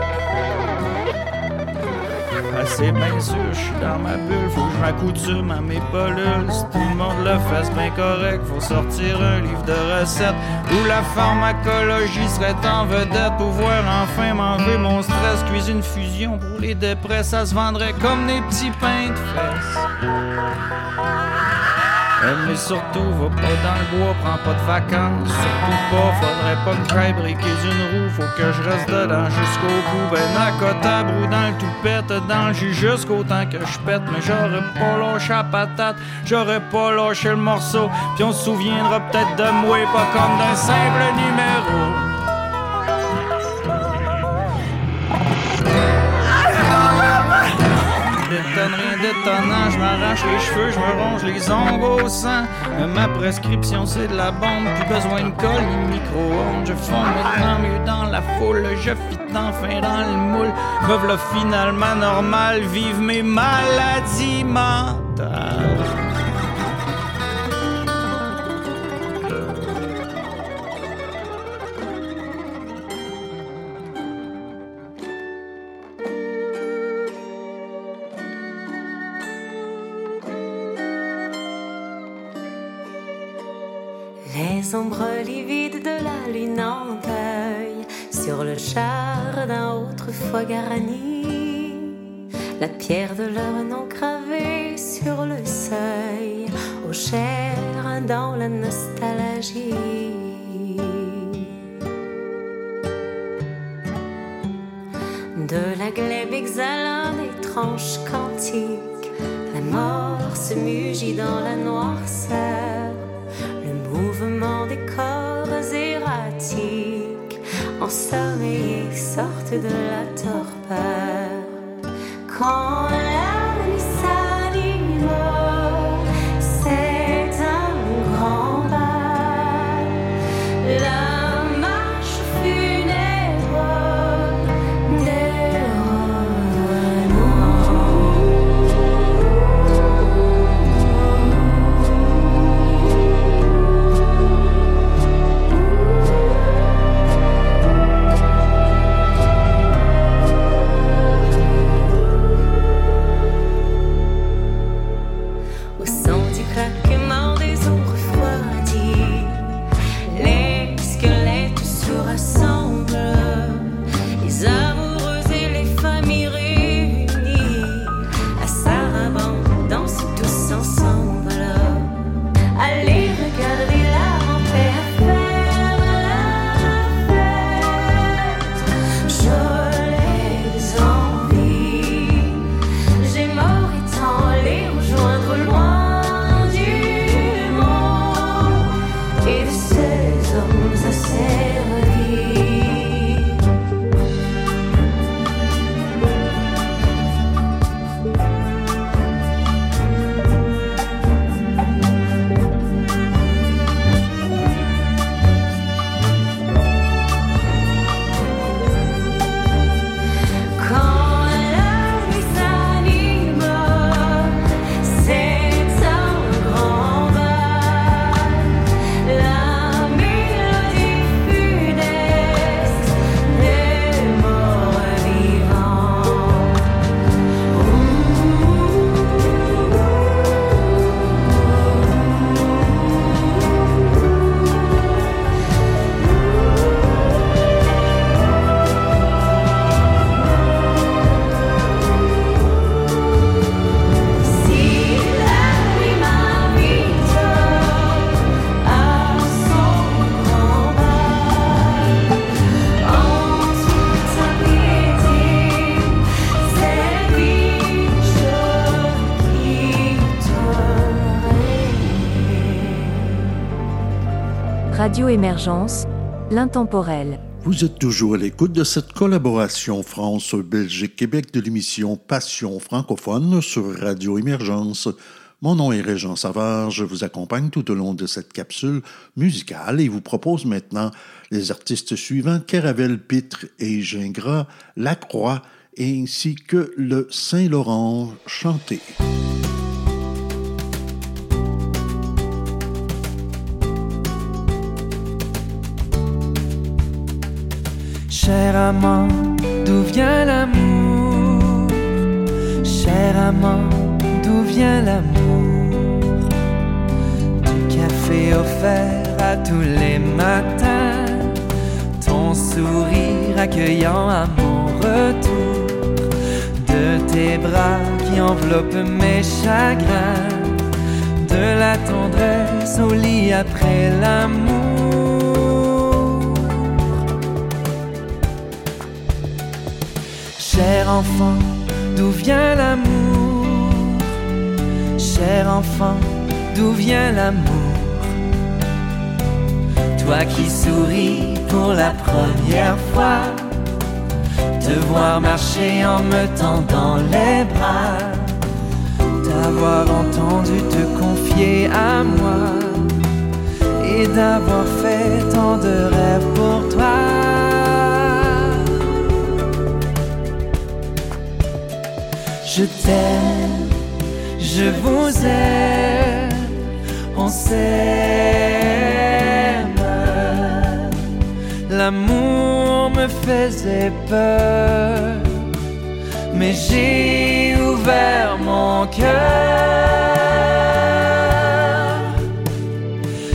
C'est bien sûr, je suis dans ma bulle, faut que je m'accoutume à mes polules. Si tout le monde le c'est bien correct, faut sortir un livre de recettes où la pharmacologie serait en vedette pour voir enfin m'enlever mon stress. Cuisine fusion pour les dépresses, ça se vendrait comme des petits pains de fesses. Mais surtout, va pas dans le bois, prends pas de vacances. Surtout pas, faudrait pas que j'aille briquer d'une roue. Faut que je reste dedans jusqu'au bout. Ben, à côté, brou dans le toupette, dans le jus jusqu'au temps que je pète. Mais j'aurais pas lâché la patate, j'aurais pas lâché le morceau. Puis on se souviendra peut-être de moi, pas comme d'un simple numéro. Je m'arrache les cheveux, je me ronge les ongles au sang. Ma prescription c'est de la bombe, plus besoin de colle ni de micro-ondes. Je fonds maintenant mieux dans la foule, je fit enfin dans le moule. Me finalement normal, vive mes maladies mentales. En deuil sur le jardin autrefois garni. La pierre de leur nom gravée sur le seuil, au cher dans la nostalgie. De la glaive exhalant d'étranges cantiques, la mort se mugit dans la noirceur le mouvement des corps erratiques, ensommeillés, sortent de la torpeur. Quand la Radio Émergence, l'intemporel. Vous êtes toujours à l'écoute de cette collaboration France-Belgique-Québec de l'émission Passion francophone sur Radio Émergence. Mon nom est Régent Savard, je vous accompagne tout au long de cette capsule musicale et vous propose maintenant les artistes suivants Caravelle, Pitre et Gingras, La Croix ainsi que le Saint-Laurent chanté. Cher amant, d'où vient l'amour? Cher amant, d'où vient l'amour? Du café offert à tous les matins. Ton sourire accueillant à mon retour. De tes bras qui enveloppent mes chagrins. De la tendresse au lit après l'amour Cher enfant, d'où vient l'amour? Cher enfant, d'où vient l'amour? Toi qui souris pour la première fois Te voir marcher en me tendant les bras D'avoir entendu te confier à moi Et d'avoir fait tant de rêves pour toi Je t'aime, je vous aime, on s'aime. L'amour me faisait peur, mais j'ai ouvert mon cœur.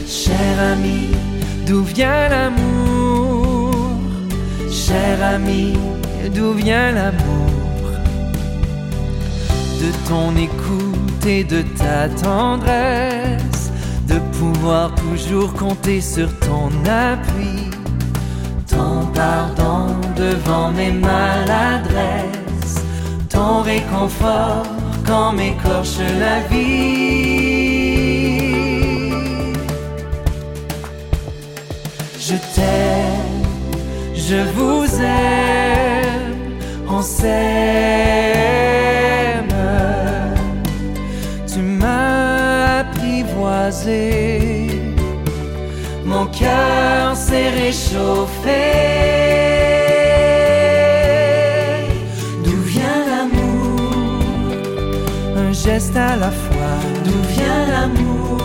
Cher ami, d'où vient l'amour? Cher ami, d'où vient l'amour? Ton écoute et de ta tendresse, de pouvoir toujours compter sur ton appui, ton pardon devant mes maladresses, ton réconfort quand m'écorche la vie. Je t'aime, je vous aime, on s'aime. Mon cœur s'est réchauffé. D'où vient l'amour? Un geste à la fois. D'où vient l'amour?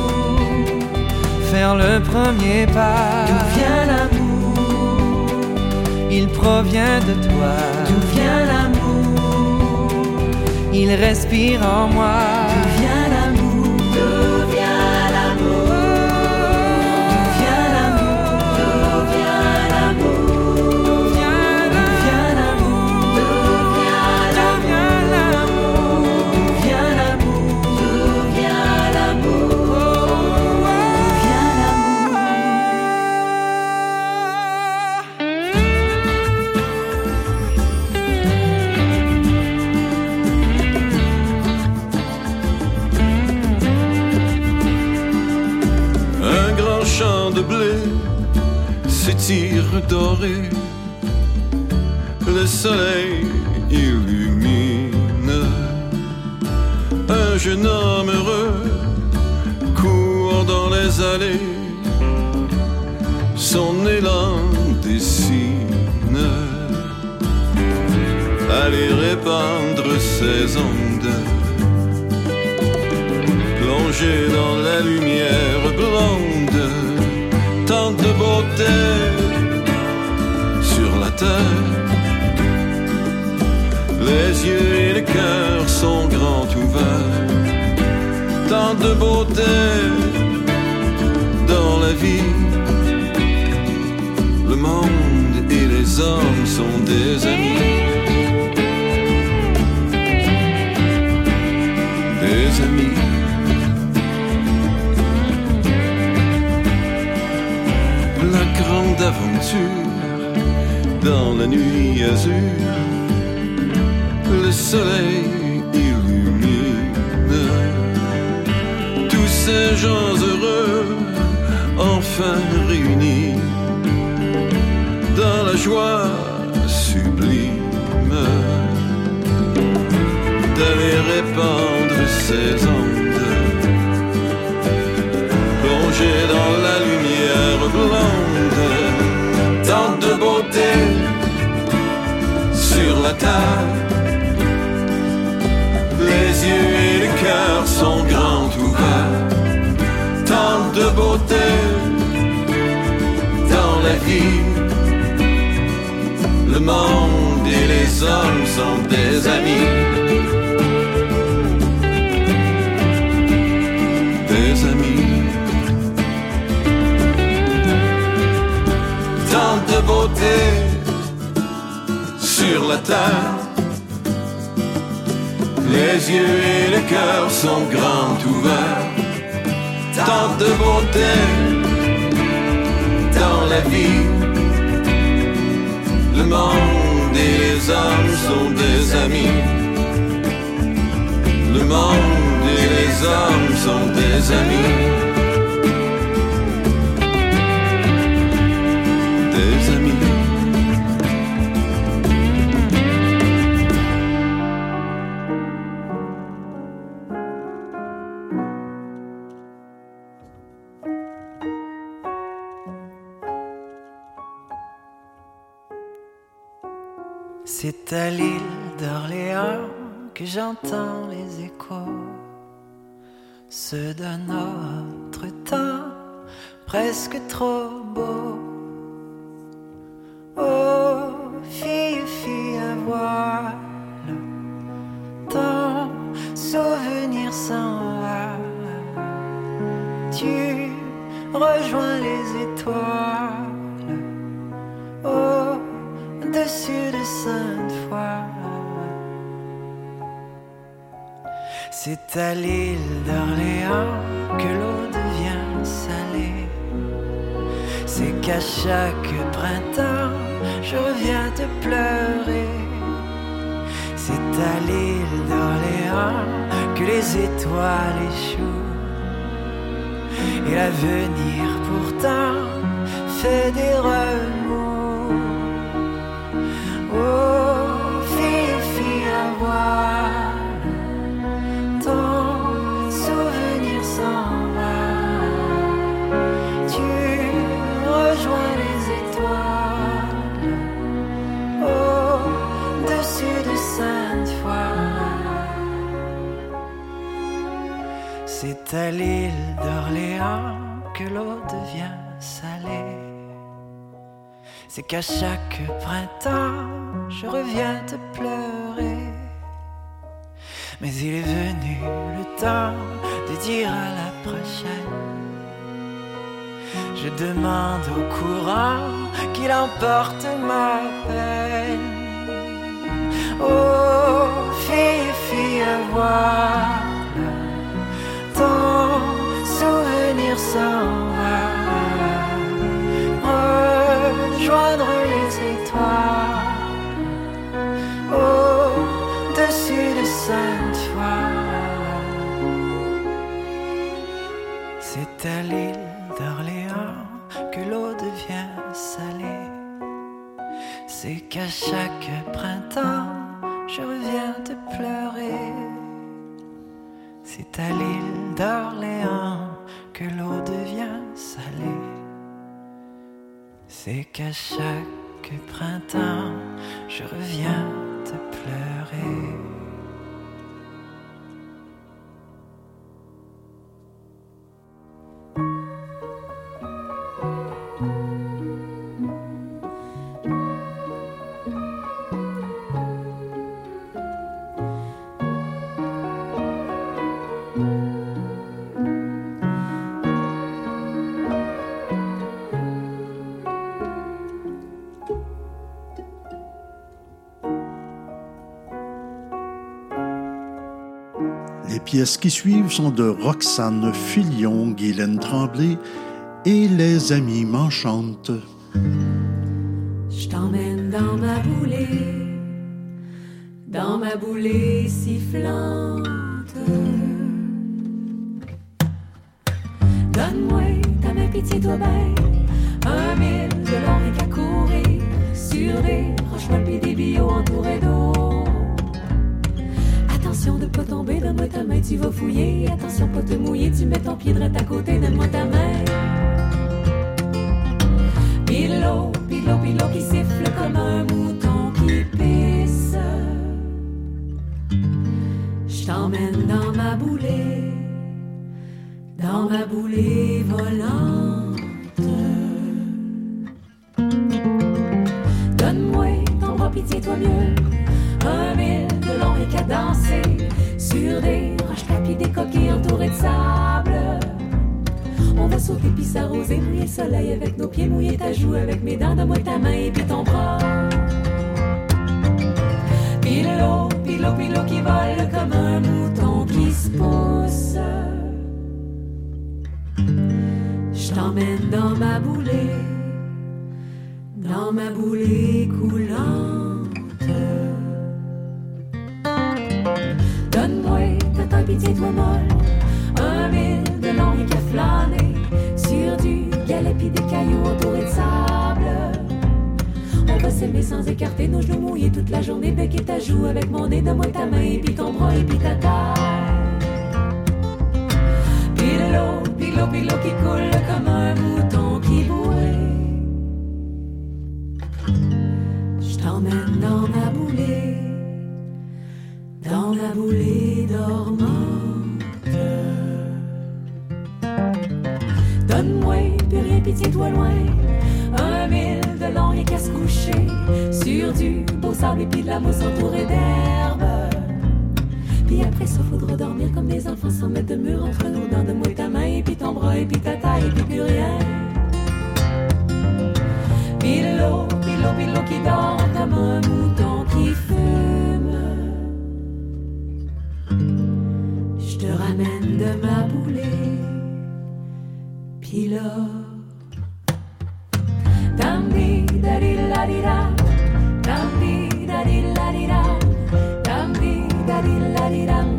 Faire le premier pas. D'où vient l'amour? Il provient de toi. D'où vient l'amour? Il respire en moi. Au-dessus de Sainte-Foy. C'est à l'île d'Orléans que l'eau devient salée. C'est qu'à chaque printemps, je reviens te pleurer. C'est à l'île d'Orléans que les étoiles échouent. Et l'avenir pourtant fait des remous. À l'île d'Orléans que l'eau devient salée. C'est qu'à chaque printemps, je reviens te pleurer. Mais il est venu le temps de dire à la prochaine. Je demande au courant qu'il emporte ma peine. Oh, fille, fille à s'en va. Rejoindre les étoiles au-dessus de Sainte-Foy. C'est à l'île d'Orléans que l'eau devient salée. C'est qu'à chaque printemps, je reviens te pleurer. C'est à l'île d'Orléans que l'eau devient salée. C'est qu'à chaque printemps, je reviens te pleurer. Pièces qui suivent sont de Roxane Filion, Guylaine Tremblay et Les Amis m'enchantent. Je t'emmène dans ma boulée, dans ma boulée sifflante. Donne-moi ta main pitié toi ben. Un mille de long rien qu'à courir sur des roches des billots entourés d'eau. Attention de pas tomber, donne-moi ta main, tu vas fouiller. Attention pas te mouiller, tu mets ton pied droit à côté, donne-moi ta main. L'eau, pis l'eau qui siffle comme un mouton qui pisse. Je t'emmène dans ma boulée, dans ma boulée volante. Donne-moi ton bras, pitié, toi mieux. Un mille de long et danser sur des roches tapis, des coquilles entourées de sable. On va sauter puis s'arroser, mouiller le soleil avec nos pieds, mouiller ta joue avec mes dents, donne-moi ta main et puis ton bras. Puis l'eau, puis l'eau, puis l'eau qui vole comme un mouton qui se pousse. Je t'emmène dans ma boulée, dans ma boulée coulante. Pitié, toi molle, un mille de long et qu'à flâner sur du galet pis des cailloux entourés de sable. On va s'aimer sans écarter nos genoux mouillés toute la journée, bec et ta joue avec mon nez, donne-moi ta main et puis ton bras et puis ta taille. Puis puis l'eau, qui coule comme un mouton qui bouait. Je t'emmène dans ma boulée, dans ma boulée dormante. Pitié, toi loin. Un mille de long et qu'à se coucher sur du beau sable et puis de la mousse entourée d'herbe. Puis après ça, faudra dormir comme des enfants sans mettre de mur entre nos dents. De moi ta main et puis ton bras et puis ta taille et puis plus rien. L'eau, puis l'eau qui dort comme un mouton qui fume. Je te ramène de ma boulée. Puis Dum dee da dee la dee dum, dum dee da dee la dee dum.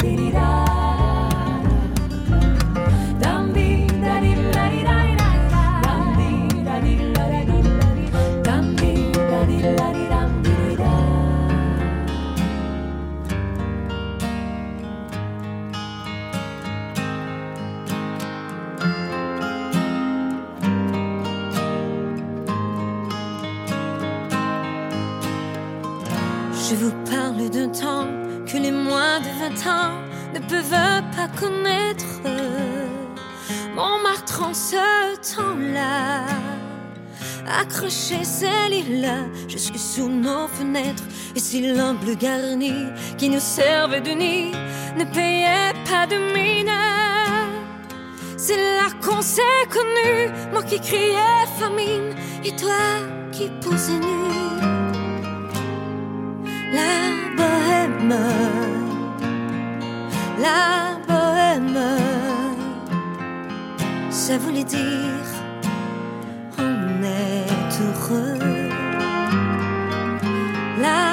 Que les moins de 20 ans ne peuvent pas connaître. Montmartre en ce temps-là, accroché ces lits-là jusque sous nos fenêtres. Et si l'humble garni qui nous servait de nid ne payait pas de mine, c'est là qu'on s'est connus. Moi qui criais famine et toi qui posais nu la bohème, la bohème, ça voulait dire on est heureux. La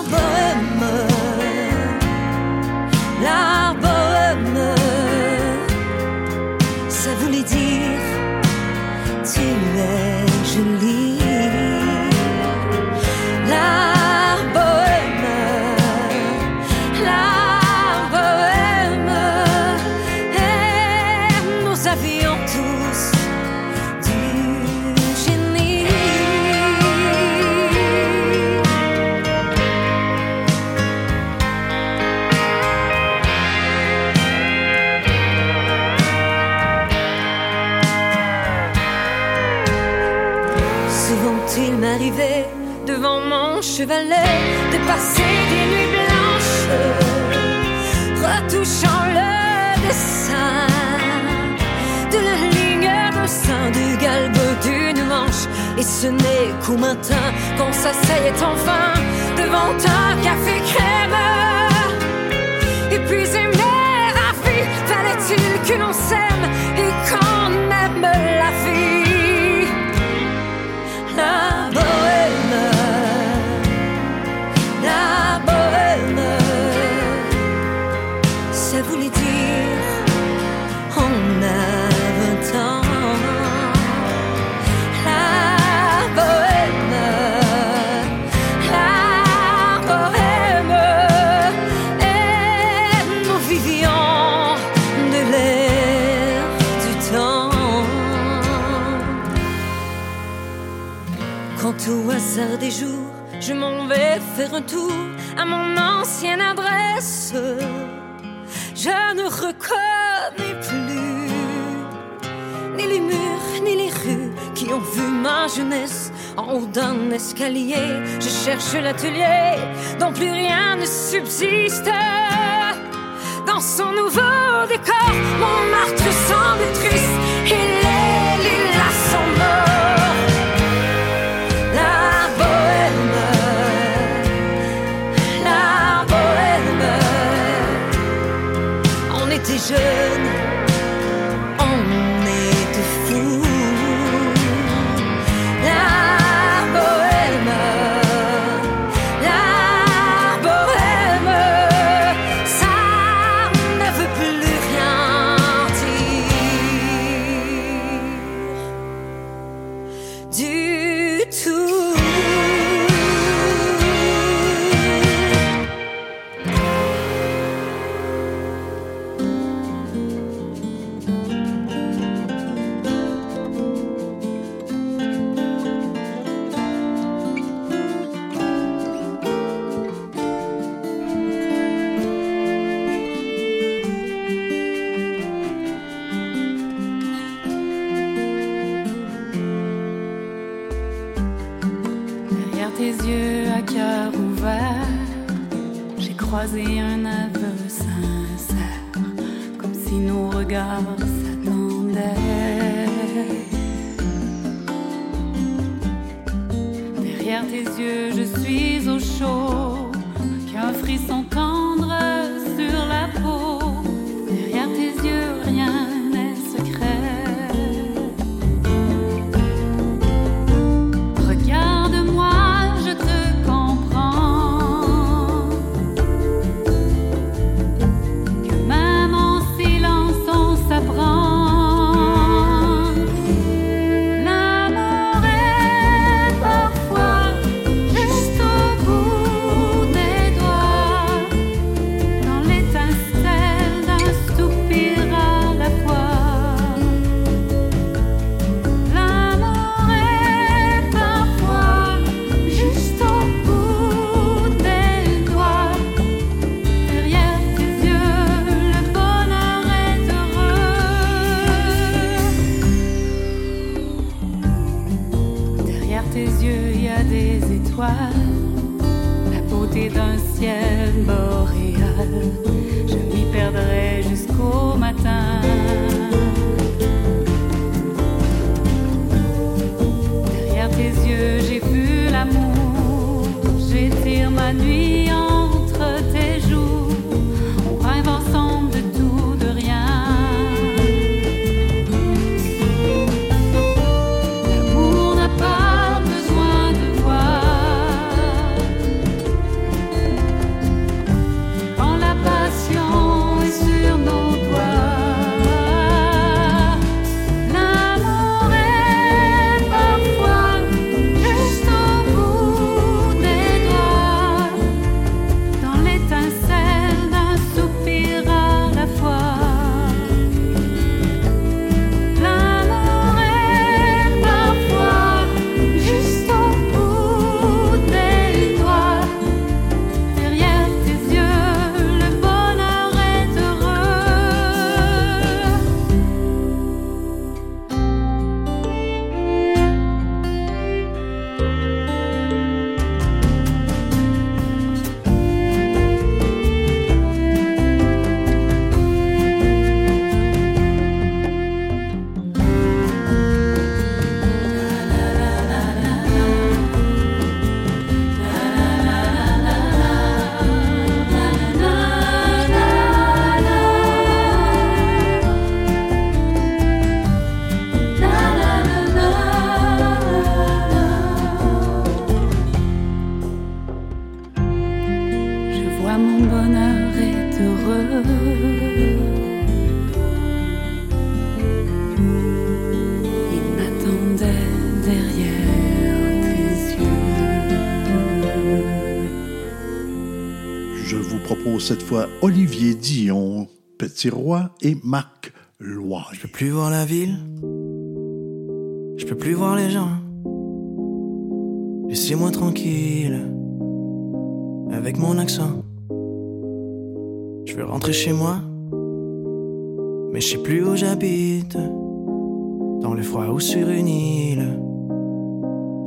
距离 chevalet de passer des nuits blanches, retouchant le dessin de la ligne au sein du galbe d'une manche. Et ce n'est qu'au matin qu'on s'asseyait enfin devant un café crème, épuisé mais ravi, fallait-il que l'on s'aime retour à mon ancienne adresse. Je ne reconnais plus ni les murs ni les rues qui ont vu ma jeunesse. En haut d'un escalier, je cherche l'atelier dont plus rien ne subsiste. Dans son nouveau décor, mon martre semble triste. Il est Olivier Dion, Petit Roy et Marc Loy. Je peux plus voir la ville, je peux plus voir les gens. Laissez-moi tranquille avec mon accent. Je veux rentrer chez moi, mais je sais plus où j'habite. Dans le froid ou sur une île,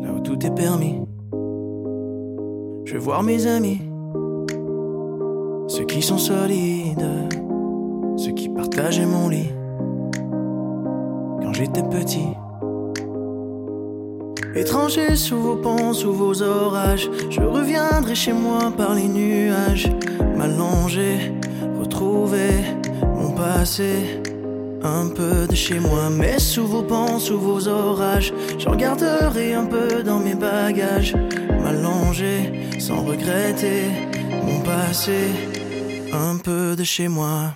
là où tout est permis. Je veux voir mes amis chez moi par les nuages, m'allonger, retrouver mon passé. Un peu de chez moi, mais sous vos pans, sous vos orages, j'en garderai un peu dans mes bagages, m'allonger sans regretter mon passé. Un peu de chez moi.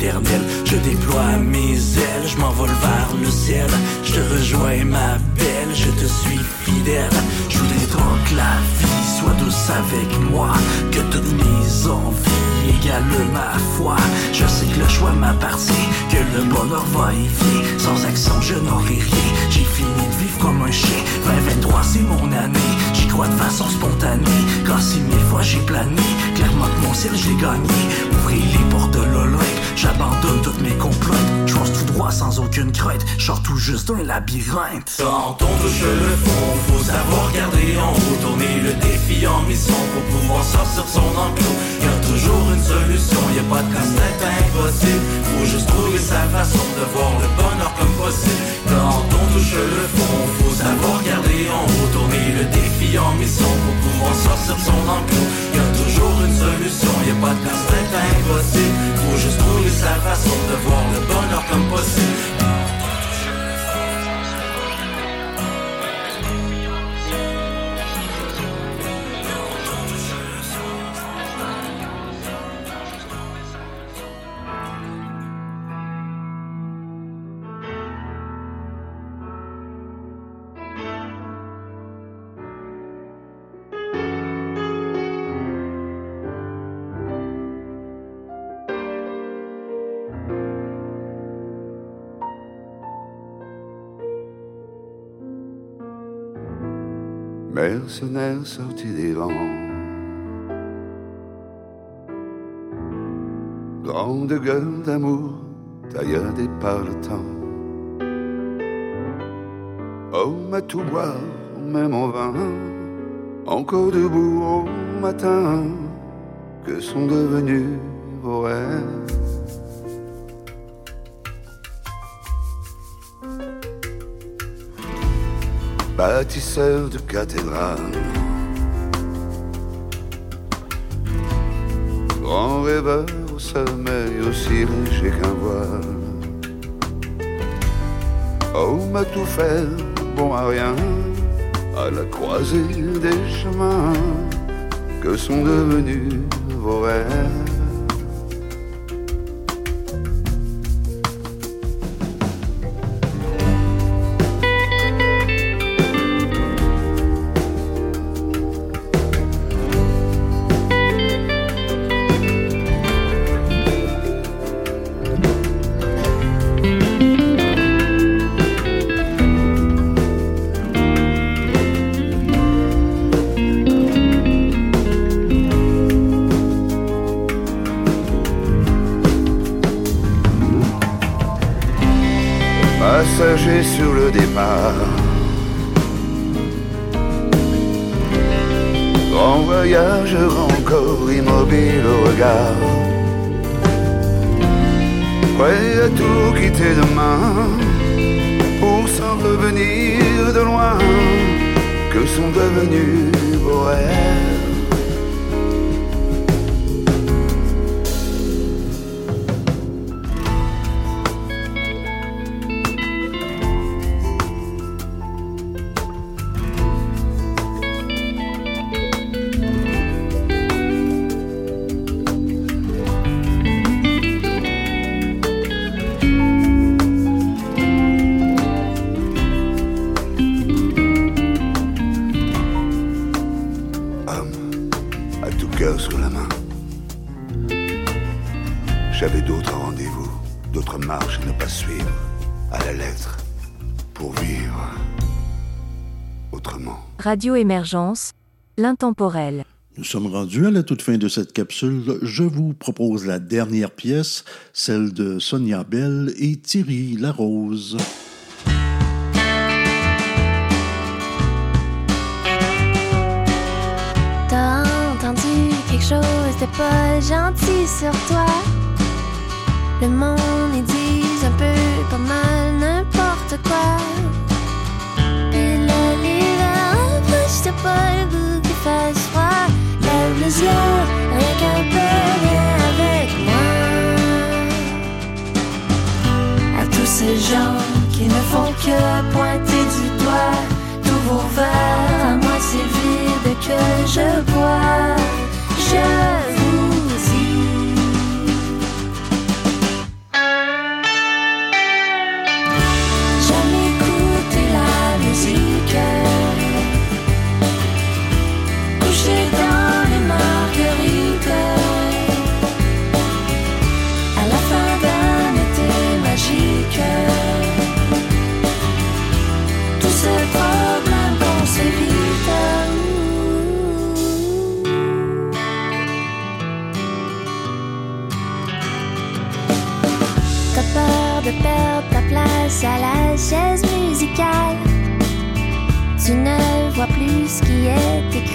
Je déploie mes ailes, je m'envole vers le ciel. Je te rejoins, ma belle, je te suis fidèle. Je voudrais tant que la vie soit douce avec moi, que toutes mes envies égalent ma foi. Je sais que le choix m'appartient, que le bonheur va y venir. Sans action, je n'aurai rien. J'ai fini de vivre comme un chien. 2023, c'est mon année. J'y crois de façon spontanée. Quand si mille fois j'ai plané, clairement que mon ciel, j'ai gagné. Ouvrez les portes de l'Olympe j'abandonne toutes mes complaintes. Je tout droit sans aucune crainte. Sors tout juste d'un labyrinthe. Quand on touche le fond, faut savoir garder en haut, tourner le défi en mission pour pouvoir sortir son enclos. Y a toujours une solution, y a pas de casse-tête impossible. Faut juste trouver sa façon de voir le bonheur comme possible. Quand on touche le fond, faut savoir garder en haut, tourner le défi en mission pour pouvoir sortir son enclos. Y a toujours une solution, y a pas de casse-tête impossible. Faut juste trouver sa façon de voir le bonheur comme possible. Mercenaire sorti des rangs. Grande gueule d'amour, tailladée par le temps. Homme à tout boire, même en vain, encore debout au matin, que sont devenus vos rêves? Bâtisseur de cathédrales. Grand rêveur au sommeil aussi léger qu'un voile. Homme à tout faire, bon à rien, à la croisée des chemins que sont devenus vos rêves. Départ. Grand voyageur encore immobile au regard. Prêt à tout quitter demain pour s'en revenir de loin que sont devenus vos rêves? Radio Émergence, l'intemporel. Nous sommes rendus à la toute fin de cette capsule. Je vous propose la dernière pièce, celle de Sonia Bell et Thierry Larose. T'as entendu quelque chose de pas gentil sur toi? Le monde, ils disent un peu pas mal n'importe quoi. Approche, t'as pas le goût qu'il fasse froid. Les yeux, rien viens avec moi. À tous ces gens qui ne font que pointer du doigt tous vos verres à moitié vides que je bois. Je de perdre ta place à la chaise musicale. Tu ne vois plus ce qui est écrit